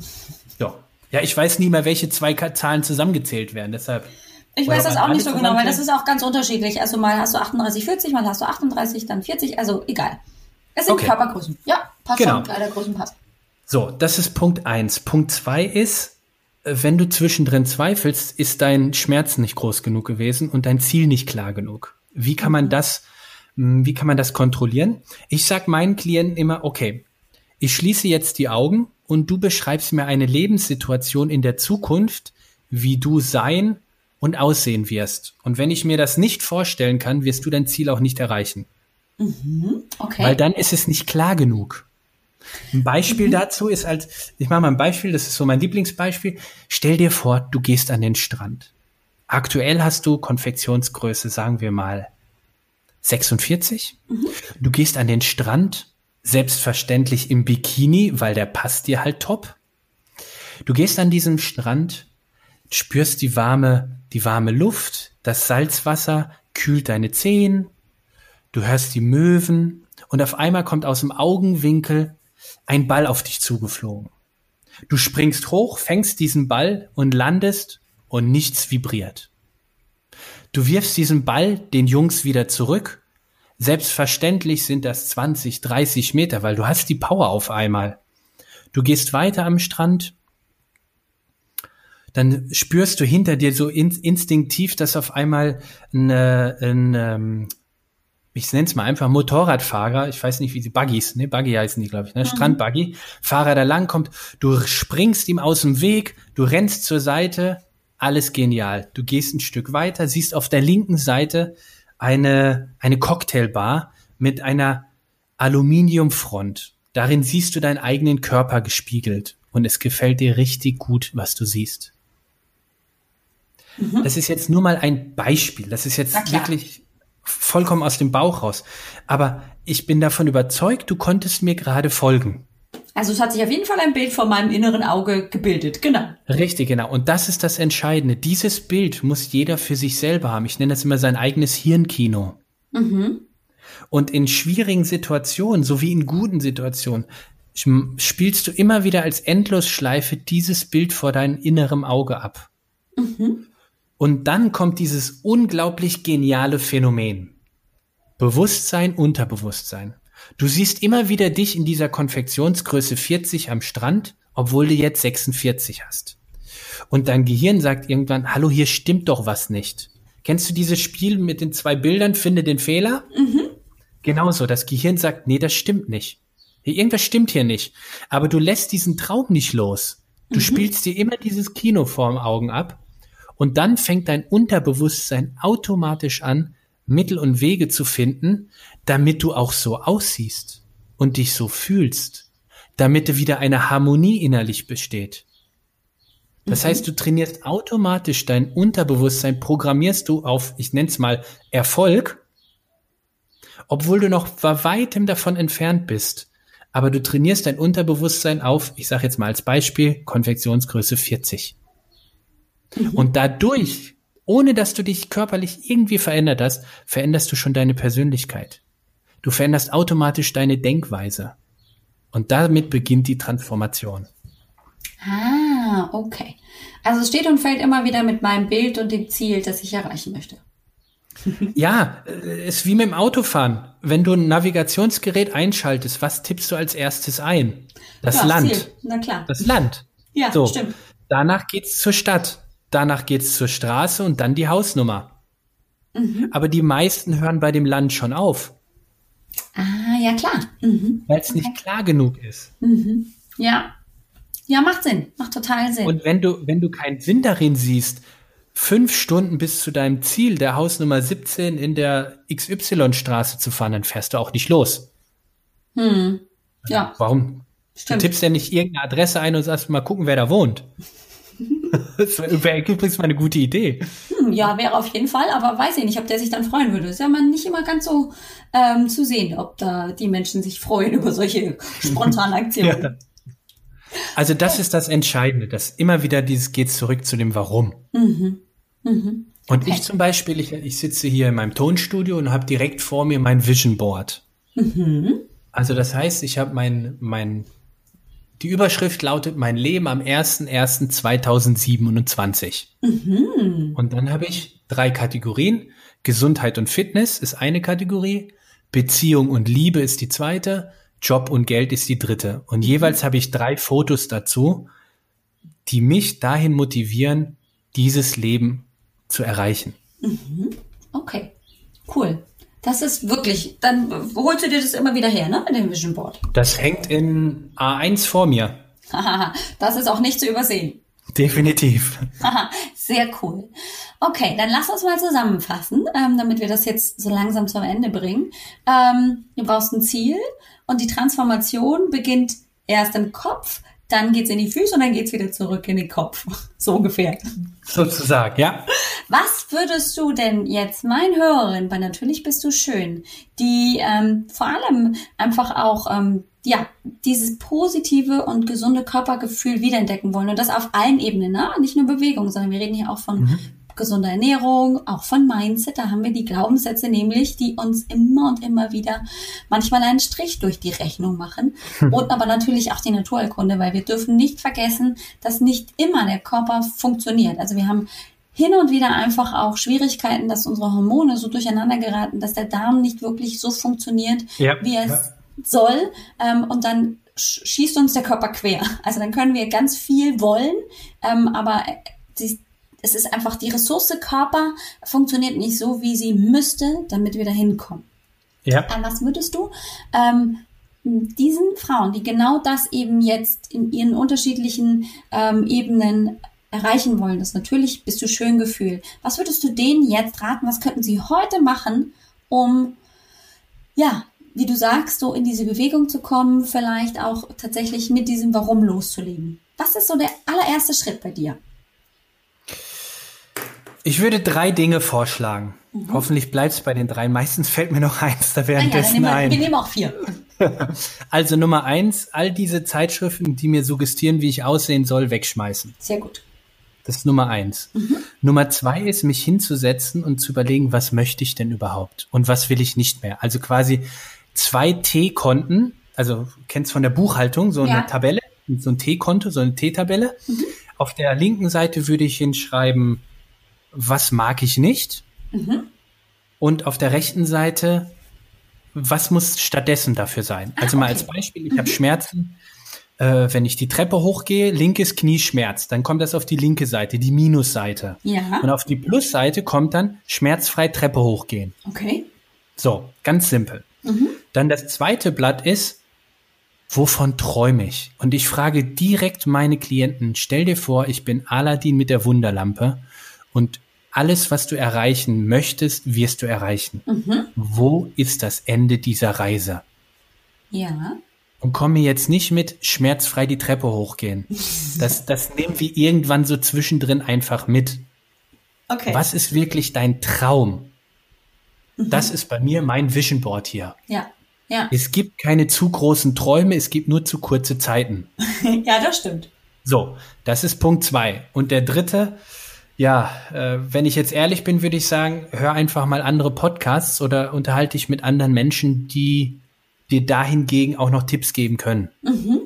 ja. Ja, ich weiß nie mehr, welche zwei Zahlen zusammengezählt werden, deshalb. Ich weiß das auch nicht so genau, weil das ist auch ganz unterschiedlich. Also mal hast du 38, 40, mal hast du 38, dann 40, also egal. Es sind okay. Körpergrößen. Ja, passt genau. schon, Kleidergrößen passt. So, das ist Punkt eins. Punkt zwei ist, äh, wenn du zwischendrin zweifelst, ist dein Schmerz nicht groß genug gewesen und dein Ziel nicht klar genug. Wie kann man mhm. das, hm, wie kann man das kontrollieren? Ich sag meinen Klienten immer, okay, ich schließe jetzt die Augen und du beschreibst mir eine Lebenssituation in der Zukunft, wie du sein und aussehen wirst. Und wenn ich mir das nicht vorstellen kann, wirst du dein Ziel auch nicht erreichen. Mhm, okay. Weil dann ist es nicht klar genug. Ein Beispiel mhm. dazu ist als, ich mache mal ein Beispiel, das ist so mein Lieblingsbeispiel. Stell dir vor, du gehst an den Strand. Aktuell hast du Konfektionsgröße, sagen wir mal 46. Mhm. Du gehst an den Strand selbstverständlich im Bikini, weil der passt dir halt top. Du gehst an diesem Strand, spürst die warme, die warme Luft, das Salzwasser kühlt deine Zehen, du hörst die Möwen und auf einmal kommt aus dem Augenwinkel ein Ball auf dich zugeflogen. Du springst hoch, fängst diesen Ball und landest und nichts vibriert. Du wirfst diesen Ball den Jungs wieder zurück Selbstverständlich sind das 20, 30 Meter, weil du hast die Power auf einmal. Du gehst weiter am Strand, dann spürst du hinter dir so in, instinktiv, dass auf einmal ein, ein ähm, ich nenne es mal einfach Motorradfahrer, ich weiß nicht, wie die Buggies, ne, Buggy heißen die, glaube ich, ne, mhm. Strandbuggy, Fahrer da langkommt, du springst ihm aus dem Weg, du rennst zur Seite, alles genial. Du gehst ein Stück weiter, siehst auf der linken Seite eine, eine Cocktailbar mit einer Aluminiumfront. Darin siehst du deinen eigenen Körper gespiegelt und es gefällt dir richtig gut, was du siehst. Mhm. Das ist jetzt nur mal ein Beispiel. Das ist jetzt wirklich vollkommen aus dem Bauch raus. Aber ich bin davon überzeugt, du konntest mir gerade folgen. Also es hat sich auf jeden Fall ein Bild vor meinem inneren Auge gebildet, genau. Richtig, genau. Und das ist das Entscheidende. Dieses Bild muss jeder für sich selber haben. Ich nenne das immer sein eigenes Hirnkino. Mhm. Und in schwierigen Situationen, sowie in guten Situationen, spielst du immer wieder als Endlosschleife dieses Bild vor deinem inneren Auge ab. Mhm. Und dann kommt dieses unglaublich geniale Phänomen. Bewusstsein, Unterbewusstsein. Du siehst immer wieder dich in dieser Konfektionsgröße 40 am Strand, obwohl du jetzt 46 hast. Und dein Gehirn sagt irgendwann, hallo, hier stimmt doch was nicht. Kennst du dieses Spiel mit den zwei Bildern, finde den Fehler? Mhm. Genauso, das Gehirn sagt, nee, das stimmt nicht. Irgendwas stimmt hier nicht. Aber du lässt diesen Traum nicht los. Du mhm. spielst dir immer dieses Kino vorm Augen ab. Und dann fängt dein Unterbewusstsein automatisch an, Mittel und Wege zu finden, damit du auch so aussiehst und dich so fühlst, damit wieder eine Harmonie innerlich besteht. Das mhm. heißt, du trainierst automatisch dein Unterbewusstsein, programmierst du auf, ich nenne es mal, Erfolg, obwohl du noch bei weitem davon entfernt bist. Aber du trainierst dein Unterbewusstsein auf, ich sage jetzt mal als Beispiel, Konfektionsgröße 40. Mhm. Und dadurch, ohne dass du dich körperlich irgendwie verändert hast, veränderst du schon deine Persönlichkeit. Du veränderst automatisch deine Denkweise. Und damit beginnt die Transformation. Ah, okay. Also es steht und fällt immer wieder mit meinem Bild und dem Ziel, das ich erreichen möchte. Ja, es ist wie mit dem Autofahren. Wenn du ein Navigationsgerät einschaltest, was tippst du als erstes ein? Das ja, Land. Ziel. Na klar. Das Land. Ja, so. stimmt. Danach geht's zur Stadt. Danach geht's zur Straße und dann die Hausnummer. Mhm. Aber die meisten hören bei dem Land schon auf. Ah, ja klar. Mhm. Weil es okay. nicht klar genug ist. Mhm. Ja. Ja, macht Sinn. Macht total Sinn. Und wenn du, wenn du keinen Sinn darin siehst, fünf Stunden bis zu deinem Ziel, der Hausnummer 17 in der XY-Straße zu fahren, dann fährst du auch nicht los. Hm. Ja. Warum? Stimmt. Du tippst ja nicht irgendeine Adresse ein und sagst mal gucken, wer da wohnt. Das wäre übrigens mal eine gute Idee. Hm, ja, wäre auf jeden Fall, aber weiß ich nicht, ob der sich dann freuen würde. Ist ja mal nicht immer ganz so ähm, zu sehen, ob da die Menschen sich freuen über solche spontanen Aktionen. ja. Also das ist das Entscheidende, dass immer wieder dieses geht zurück zu dem Warum. Mhm. Mhm. Und okay. ich zum Beispiel, ich, ich sitze hier in meinem Tonstudio und habe direkt vor mir mein Vision Board. Mhm. Also das heißt, ich habe mein, mein, die Überschrift lautet mein Leben am 01.01.2027. Mhm. Und dann habe ich drei Kategorien. Gesundheit und Fitness ist eine Kategorie. Beziehung und Liebe ist die zweite. Job und Geld ist die dritte. Und jeweils habe ich drei Fotos dazu, die mich dahin motivieren, dieses Leben zu erreichen. Mhm. Okay, cool. Das ist wirklich, dann holst du dir das immer wieder her, ne, mit dem Vision Board. Das hängt in A1 vor mir. das ist auch nicht zu übersehen. Definitiv. Sehr cool. Okay, dann lass uns mal zusammenfassen, ähm, damit wir das jetzt so langsam zum Ende bringen. Ähm, du brauchst ein Ziel und die Transformation beginnt erst im Kopf, dann geht's in die Füße und dann geht's wieder zurück in den Kopf. So ungefähr. Sozusagen, ja. Was würdest du denn jetzt mein Hörerin bei Natürlich bist du schön, die ähm, vor allem einfach auch ähm, ja dieses positive und gesunde Körpergefühl wiederentdecken wollen und das auf allen Ebenen, ne? nicht nur Bewegung, sondern wir reden hier auch von mhm gesunder Ernährung, auch von Mindset. Da haben wir die Glaubenssätze nämlich, die uns immer und immer wieder manchmal einen Strich durch die Rechnung machen. Hm. Und aber natürlich auch die Naturheilkunde, weil wir dürfen nicht vergessen, dass nicht immer der Körper funktioniert. Also wir haben hin und wieder einfach auch Schwierigkeiten, dass unsere Hormone so durcheinander geraten, dass der Darm nicht wirklich so funktioniert, ja, wie es ja. soll. Ähm, und dann schießt uns der Körper quer. Also dann können wir ganz viel wollen, ähm, aber die, es ist einfach, die Ressource Körper funktioniert nicht so, wie sie müsste, damit wir da hinkommen. Ja. Äh, was würdest du ähm, diesen Frauen, die genau das eben jetzt in ihren unterschiedlichen ähm, Ebenen erreichen wollen, das natürlich bist du schön Gefühl. Was würdest du denen jetzt raten? Was könnten sie heute machen, um ja, wie du sagst, so in diese Bewegung zu kommen, vielleicht auch tatsächlich mit diesem Warum loszulegen? Was ist so der allererste Schritt bei dir? Ich würde drei Dinge vorschlagen. Mhm. Hoffentlich bleibt es bei den drei. Meistens fällt mir noch eins da währenddessen ja, ein. Wir nehmen auch vier. also Nummer eins, all diese Zeitschriften, die mir suggestieren, wie ich aussehen soll, wegschmeißen. Sehr gut. Das ist Nummer eins. Mhm. Nummer zwei ist, mich hinzusetzen und zu überlegen, was möchte ich denn überhaupt und was will ich nicht mehr. Also quasi zwei T-Konten, also kennst von der Buchhaltung, so eine ja. Tabelle, so ein T-Konto, so eine T-Tabelle. Mhm. Auf der linken Seite würde ich hinschreiben, was mag ich nicht? Mhm. Und auf der rechten Seite, was muss stattdessen dafür sein? Also ah, okay. mal als Beispiel, ich mhm. habe Schmerzen, äh, wenn ich die Treppe hochgehe, linkes Knie schmerzt, dann kommt das auf die linke Seite, die Minusseite. Ja. Und auf die Plusseite kommt dann schmerzfrei Treppe hochgehen. Okay. So, ganz simpel. Mhm. Dann das zweite Blatt ist, wovon träume ich? Und ich frage direkt meine Klienten, stell dir vor, ich bin Aladdin mit der Wunderlampe und alles, was du erreichen möchtest, wirst du erreichen. Mhm. Wo ist das Ende dieser Reise? Ja. Und komm mir jetzt nicht mit schmerzfrei die Treppe hochgehen. Das, das nehmen wir irgendwann so zwischendrin einfach mit. Okay. Was ist wirklich dein Traum? Mhm. Das ist bei mir mein Vision Board hier. Ja. Ja. Es gibt keine zu großen Träume, es gibt nur zu kurze Zeiten. ja, das stimmt. So, das ist Punkt zwei. Und der dritte, ja, äh, wenn ich jetzt ehrlich bin, würde ich sagen, hör einfach mal andere Podcasts oder unterhalte dich mit anderen Menschen, die dir dahingegen auch noch Tipps geben können. Mhm.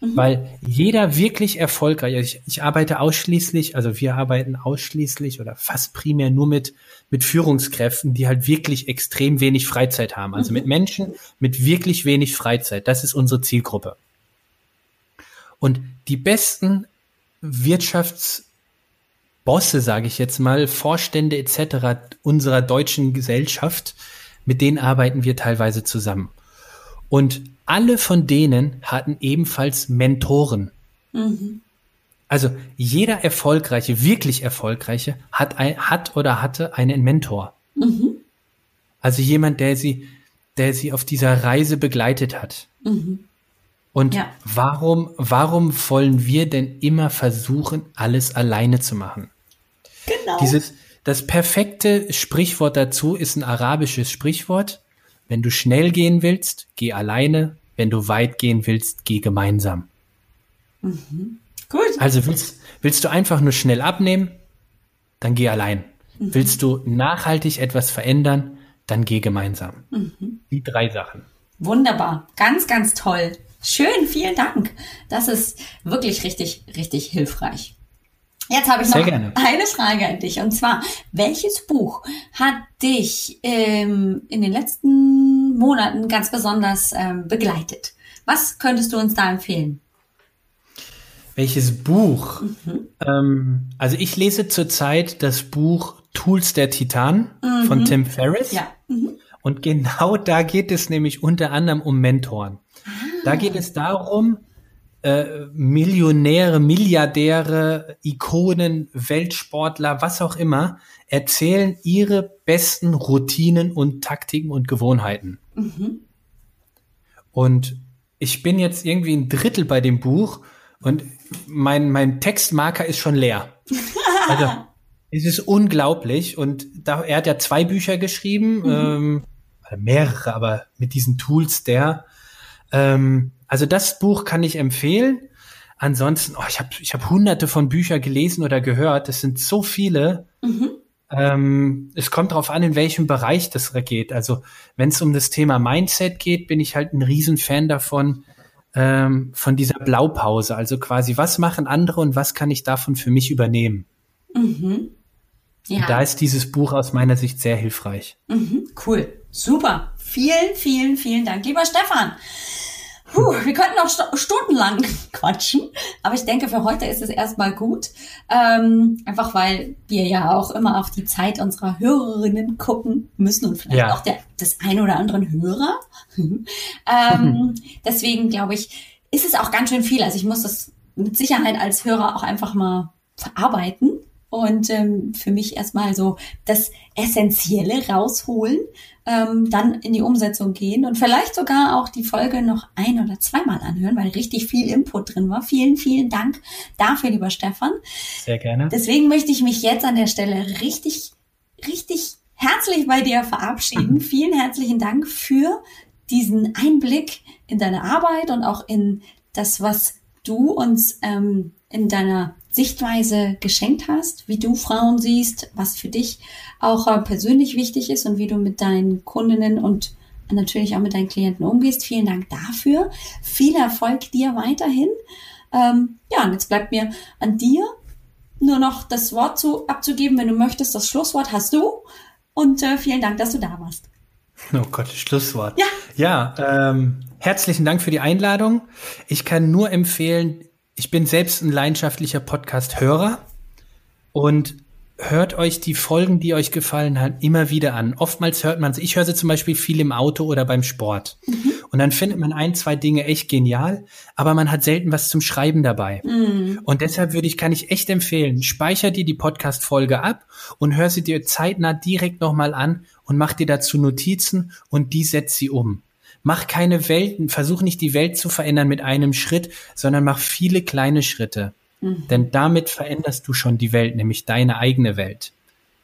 Mhm. Weil jeder wirklich erfolgreich, also ich, ich arbeite ausschließlich, also wir arbeiten ausschließlich oder fast primär nur mit, mit Führungskräften, die halt wirklich extrem wenig Freizeit haben. Also mhm. mit Menschen mit wirklich wenig Freizeit. Das ist unsere Zielgruppe. Und die besten Wirtschaftsbosse, sage ich jetzt mal, Vorstände etc. unserer deutschen Gesellschaft, mit denen arbeiten wir teilweise zusammen. Und alle von denen hatten ebenfalls Mentoren. Mhm. Also jeder erfolgreiche, wirklich erfolgreiche hat, ein, hat oder hatte einen Mentor. Mhm. Also jemand, der sie, der sie auf dieser Reise begleitet hat. Mhm. Und ja. warum, warum wollen wir denn immer versuchen, alles alleine zu machen? Genau. Dieses, das perfekte Sprichwort dazu ist ein arabisches Sprichwort. Wenn du schnell gehen willst, geh alleine. Wenn du weit gehen willst, geh gemeinsam. Mhm. Gut. Also willst, willst du einfach nur schnell abnehmen, dann geh allein. Mhm. Willst du nachhaltig etwas verändern, dann geh gemeinsam. Mhm. Die drei Sachen. Wunderbar. Ganz, ganz toll. Schön, vielen Dank. Das ist wirklich richtig, richtig hilfreich. Jetzt habe ich noch eine Frage an dich. Und zwar, welches Buch hat dich ähm, in den letzten Monaten ganz besonders ähm, begleitet? Was könntest du uns da empfehlen? Welches Buch? Mhm. Ähm, also ich lese zurzeit das Buch Tools der Titan mhm. von Tim Ferriss. Ja. Mhm. Und genau da geht es nämlich unter anderem um Mentoren. Ah. Da geht es darum, äh, Millionäre, Milliardäre, Ikonen, Weltsportler, was auch immer, erzählen ihre besten Routinen und Taktiken und Gewohnheiten. Mhm. Und ich bin jetzt irgendwie ein Drittel bei dem Buch und mein, mein Textmarker ist schon leer. also, es ist unglaublich. Und da, er hat ja zwei Bücher geschrieben, mhm. ähm, mehrere, aber mit diesen Tools der, ähm, also das Buch kann ich empfehlen. Ansonsten, oh, ich habe ich hab hunderte von Büchern gelesen oder gehört. Es sind so viele. Mhm. Ähm, es kommt darauf an, in welchem Bereich das geht. Also wenn es um das Thema Mindset geht, bin ich halt ein Riesenfan davon, ähm, von dieser Blaupause. Also quasi, was machen andere und was kann ich davon für mich übernehmen? Mhm. Ja. da ist dieses Buch aus meiner Sicht sehr hilfreich. Mhm. Cool. Super. Vielen, vielen, vielen Dank, lieber Stefan. Puh, wir könnten noch st stundenlang quatschen, aber ich denke, für heute ist es erstmal gut. Ähm, einfach weil wir ja auch immer auf die Zeit unserer Hörerinnen gucken müssen und vielleicht ja. auch der, des ein oder anderen Hörer. ähm, deswegen glaube ich, ist es auch ganz schön viel. Also ich muss das mit Sicherheit als Hörer auch einfach mal verarbeiten und ähm, für mich erstmal so das Essentielle rausholen, ähm, dann in die Umsetzung gehen und vielleicht sogar auch die Folge noch ein oder zweimal anhören, weil richtig viel Input drin war. Vielen, vielen Dank dafür, lieber Stefan. Sehr gerne. Deswegen möchte ich mich jetzt an der Stelle richtig, richtig herzlich bei dir verabschieden. Mhm. Vielen herzlichen Dank für diesen Einblick in deine Arbeit und auch in das, was du uns ähm, in deiner Sichtweise geschenkt hast, wie du Frauen siehst, was für dich auch äh, persönlich wichtig ist und wie du mit deinen Kundinnen und natürlich auch mit deinen Klienten umgehst. Vielen Dank dafür. Viel Erfolg dir weiterhin. Ähm, ja, und jetzt bleibt mir an dir nur noch das Wort zu, abzugeben. Wenn du möchtest, das Schlusswort hast du. Und äh, vielen Dank, dass du da warst. Oh Gott, Schlusswort. Ja. Ja, ähm, herzlichen Dank für die Einladung. Ich kann nur empfehlen, ich bin selbst ein leidenschaftlicher Podcast-Hörer und hört euch die Folgen, die euch gefallen haben, immer wieder an. Oftmals hört man sie. Ich höre sie zum Beispiel viel im Auto oder beim Sport. Mhm. Und dann findet man ein, zwei Dinge echt genial, aber man hat selten was zum Schreiben dabei. Mhm. Und deshalb würde ich, kann ich echt empfehlen, speicher dir die Podcast-Folge ab und hör sie dir zeitnah direkt nochmal an und mach dir dazu Notizen und die setz sie um. Mach keine Welten, versuch nicht die Welt zu verändern mit einem Schritt, sondern mach viele kleine Schritte. Mhm. Denn damit veränderst du schon die Welt, nämlich deine eigene Welt.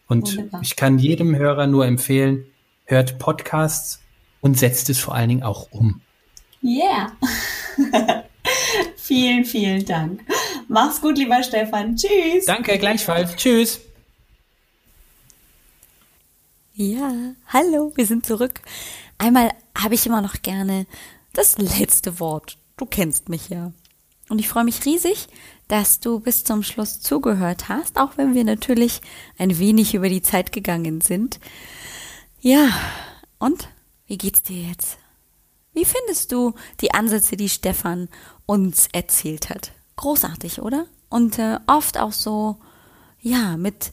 Und Wunderbar. ich kann jedem Hörer nur empfehlen, hört Podcasts und setzt es vor allen Dingen auch um. Yeah. vielen, vielen Dank. Mach's gut, lieber Stefan. Tschüss. Danke, gleichfalls. Tschüss. Ja, hallo, wir sind zurück. Einmal habe ich immer noch gerne das letzte Wort. Du kennst mich ja. Und ich freue mich riesig, dass du bis zum Schluss zugehört hast, auch wenn wir natürlich ein wenig über die Zeit gegangen sind. Ja, und wie geht's dir jetzt? Wie findest du die Ansätze, die Stefan uns erzählt hat? Großartig, oder? Und äh, oft auch so, ja, mit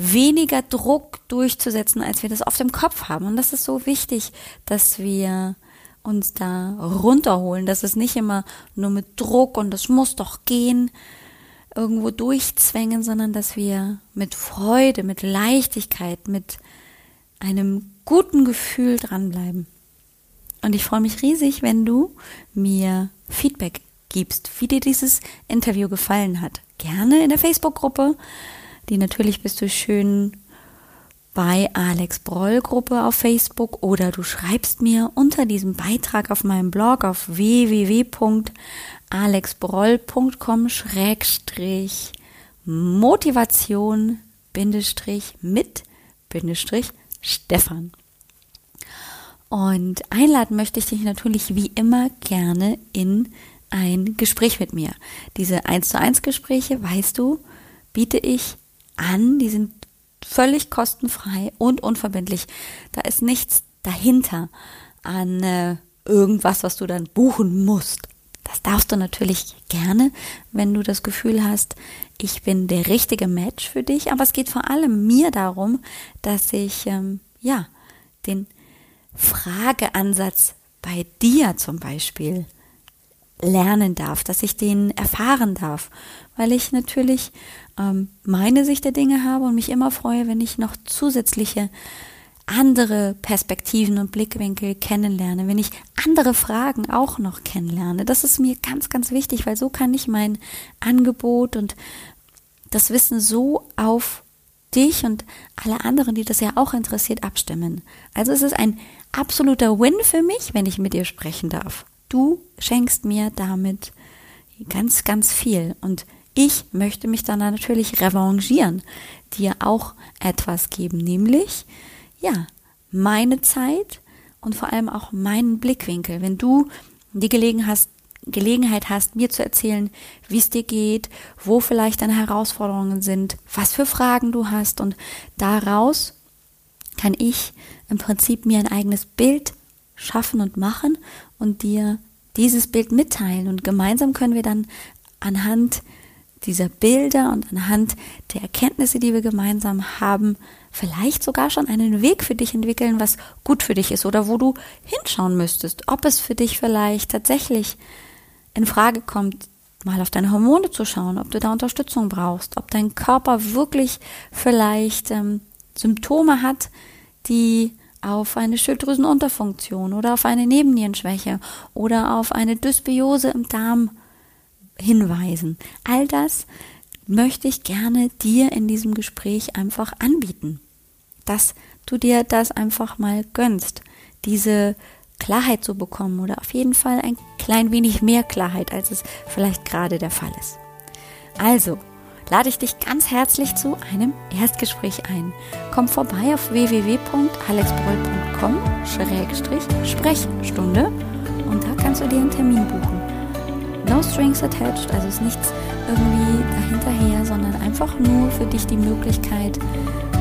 weniger Druck durchzusetzen, als wir das auf dem Kopf haben. Und das ist so wichtig, dass wir uns da runterholen, dass es nicht immer nur mit Druck und es muss doch gehen irgendwo durchzwängen, sondern dass wir mit Freude, mit Leichtigkeit, mit einem guten Gefühl dranbleiben. Und ich freue mich riesig, wenn du mir Feedback gibst, wie dir dieses Interview gefallen hat. Gerne in der Facebook-Gruppe, die natürlich bist du schön bei Alex Broll Gruppe auf Facebook oder du schreibst mir unter diesem Beitrag auf meinem Blog auf www.alexbroll.com Schrägstrich Motivation Bindestrich mit Bindestrich Stefan. Und einladen möchte ich dich natürlich wie immer gerne in ein Gespräch mit mir. Diese 1 zu 1 Gespräche, weißt du, biete ich an. Die sind völlig kostenfrei und unverbindlich. Da ist nichts dahinter an äh, irgendwas, was du dann buchen musst. Das darfst du natürlich gerne, wenn du das Gefühl hast, ich bin der richtige Match für dich. Aber es geht vor allem mir darum, dass ich ähm, ja den Frageansatz bei dir zum Beispiel lernen darf, dass ich den erfahren darf, weil ich natürlich ähm, meine Sicht der Dinge habe und mich immer freue, wenn ich noch zusätzliche andere Perspektiven und Blickwinkel kennenlerne, wenn ich andere Fragen auch noch kennenlerne. Das ist mir ganz, ganz wichtig, weil so kann ich mein Angebot und das Wissen so auf dich und alle anderen, die das ja auch interessiert, abstimmen. Also es ist ein absoluter Win für mich, wenn ich mit dir sprechen darf. Du schenkst mir damit ganz, ganz viel. Und ich möchte mich dann natürlich revanchieren, dir auch etwas geben, nämlich, ja, meine Zeit und vor allem auch meinen Blickwinkel. Wenn du die Gelegenheit hast, mir zu erzählen, wie es dir geht, wo vielleicht deine Herausforderungen sind, was für Fragen du hast. Und daraus kann ich im Prinzip mir ein eigenes Bild schaffen und machen und dir dieses Bild mitteilen. Und gemeinsam können wir dann anhand dieser Bilder und anhand der Erkenntnisse, die wir gemeinsam haben, vielleicht sogar schon einen Weg für dich entwickeln, was gut für dich ist oder wo du hinschauen müsstest, ob es für dich vielleicht tatsächlich in Frage kommt, mal auf deine Hormone zu schauen, ob du da Unterstützung brauchst, ob dein Körper wirklich vielleicht ähm, Symptome hat, die auf eine Schilddrüsenunterfunktion oder auf eine Nebennierenschwäche oder auf eine Dysbiose im Darm hinweisen. All das möchte ich gerne dir in diesem Gespräch einfach anbieten, dass du dir das einfach mal gönnst, diese Klarheit zu bekommen oder auf jeden Fall ein klein wenig mehr Klarheit, als es vielleicht gerade der Fall ist. Also, lade ich dich ganz herzlich zu einem Erstgespräch ein. Komm vorbei auf www.alexbroll.com-sprechstunde und da kannst du dir einen Termin buchen. No strings attached, also ist nichts irgendwie dahinterher, sondern einfach nur für dich die Möglichkeit,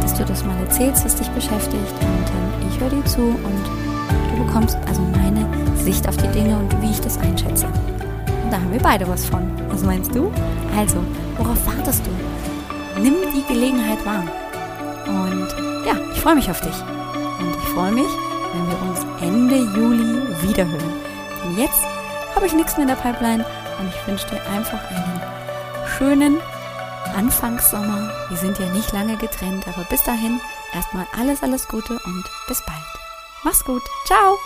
dass du das mal erzählst, was dich beschäftigt und ähm, ich höre dir zu und du bekommst also meine Sicht auf die Dinge und wie ich das einschätze. Da haben wir beide was von. Was meinst du? Also, worauf wartest du? Nimm die Gelegenheit wahr. Und ja, ich freue mich auf dich. Und ich freue mich, wenn wir uns Ende Juli wiederhören. Denn jetzt habe ich nichts mehr in der Pipeline und ich wünsche dir einfach einen schönen Anfangssommer. Wir sind ja nicht lange getrennt, aber bis dahin erstmal alles, alles Gute und bis bald. Mach's gut. Ciao.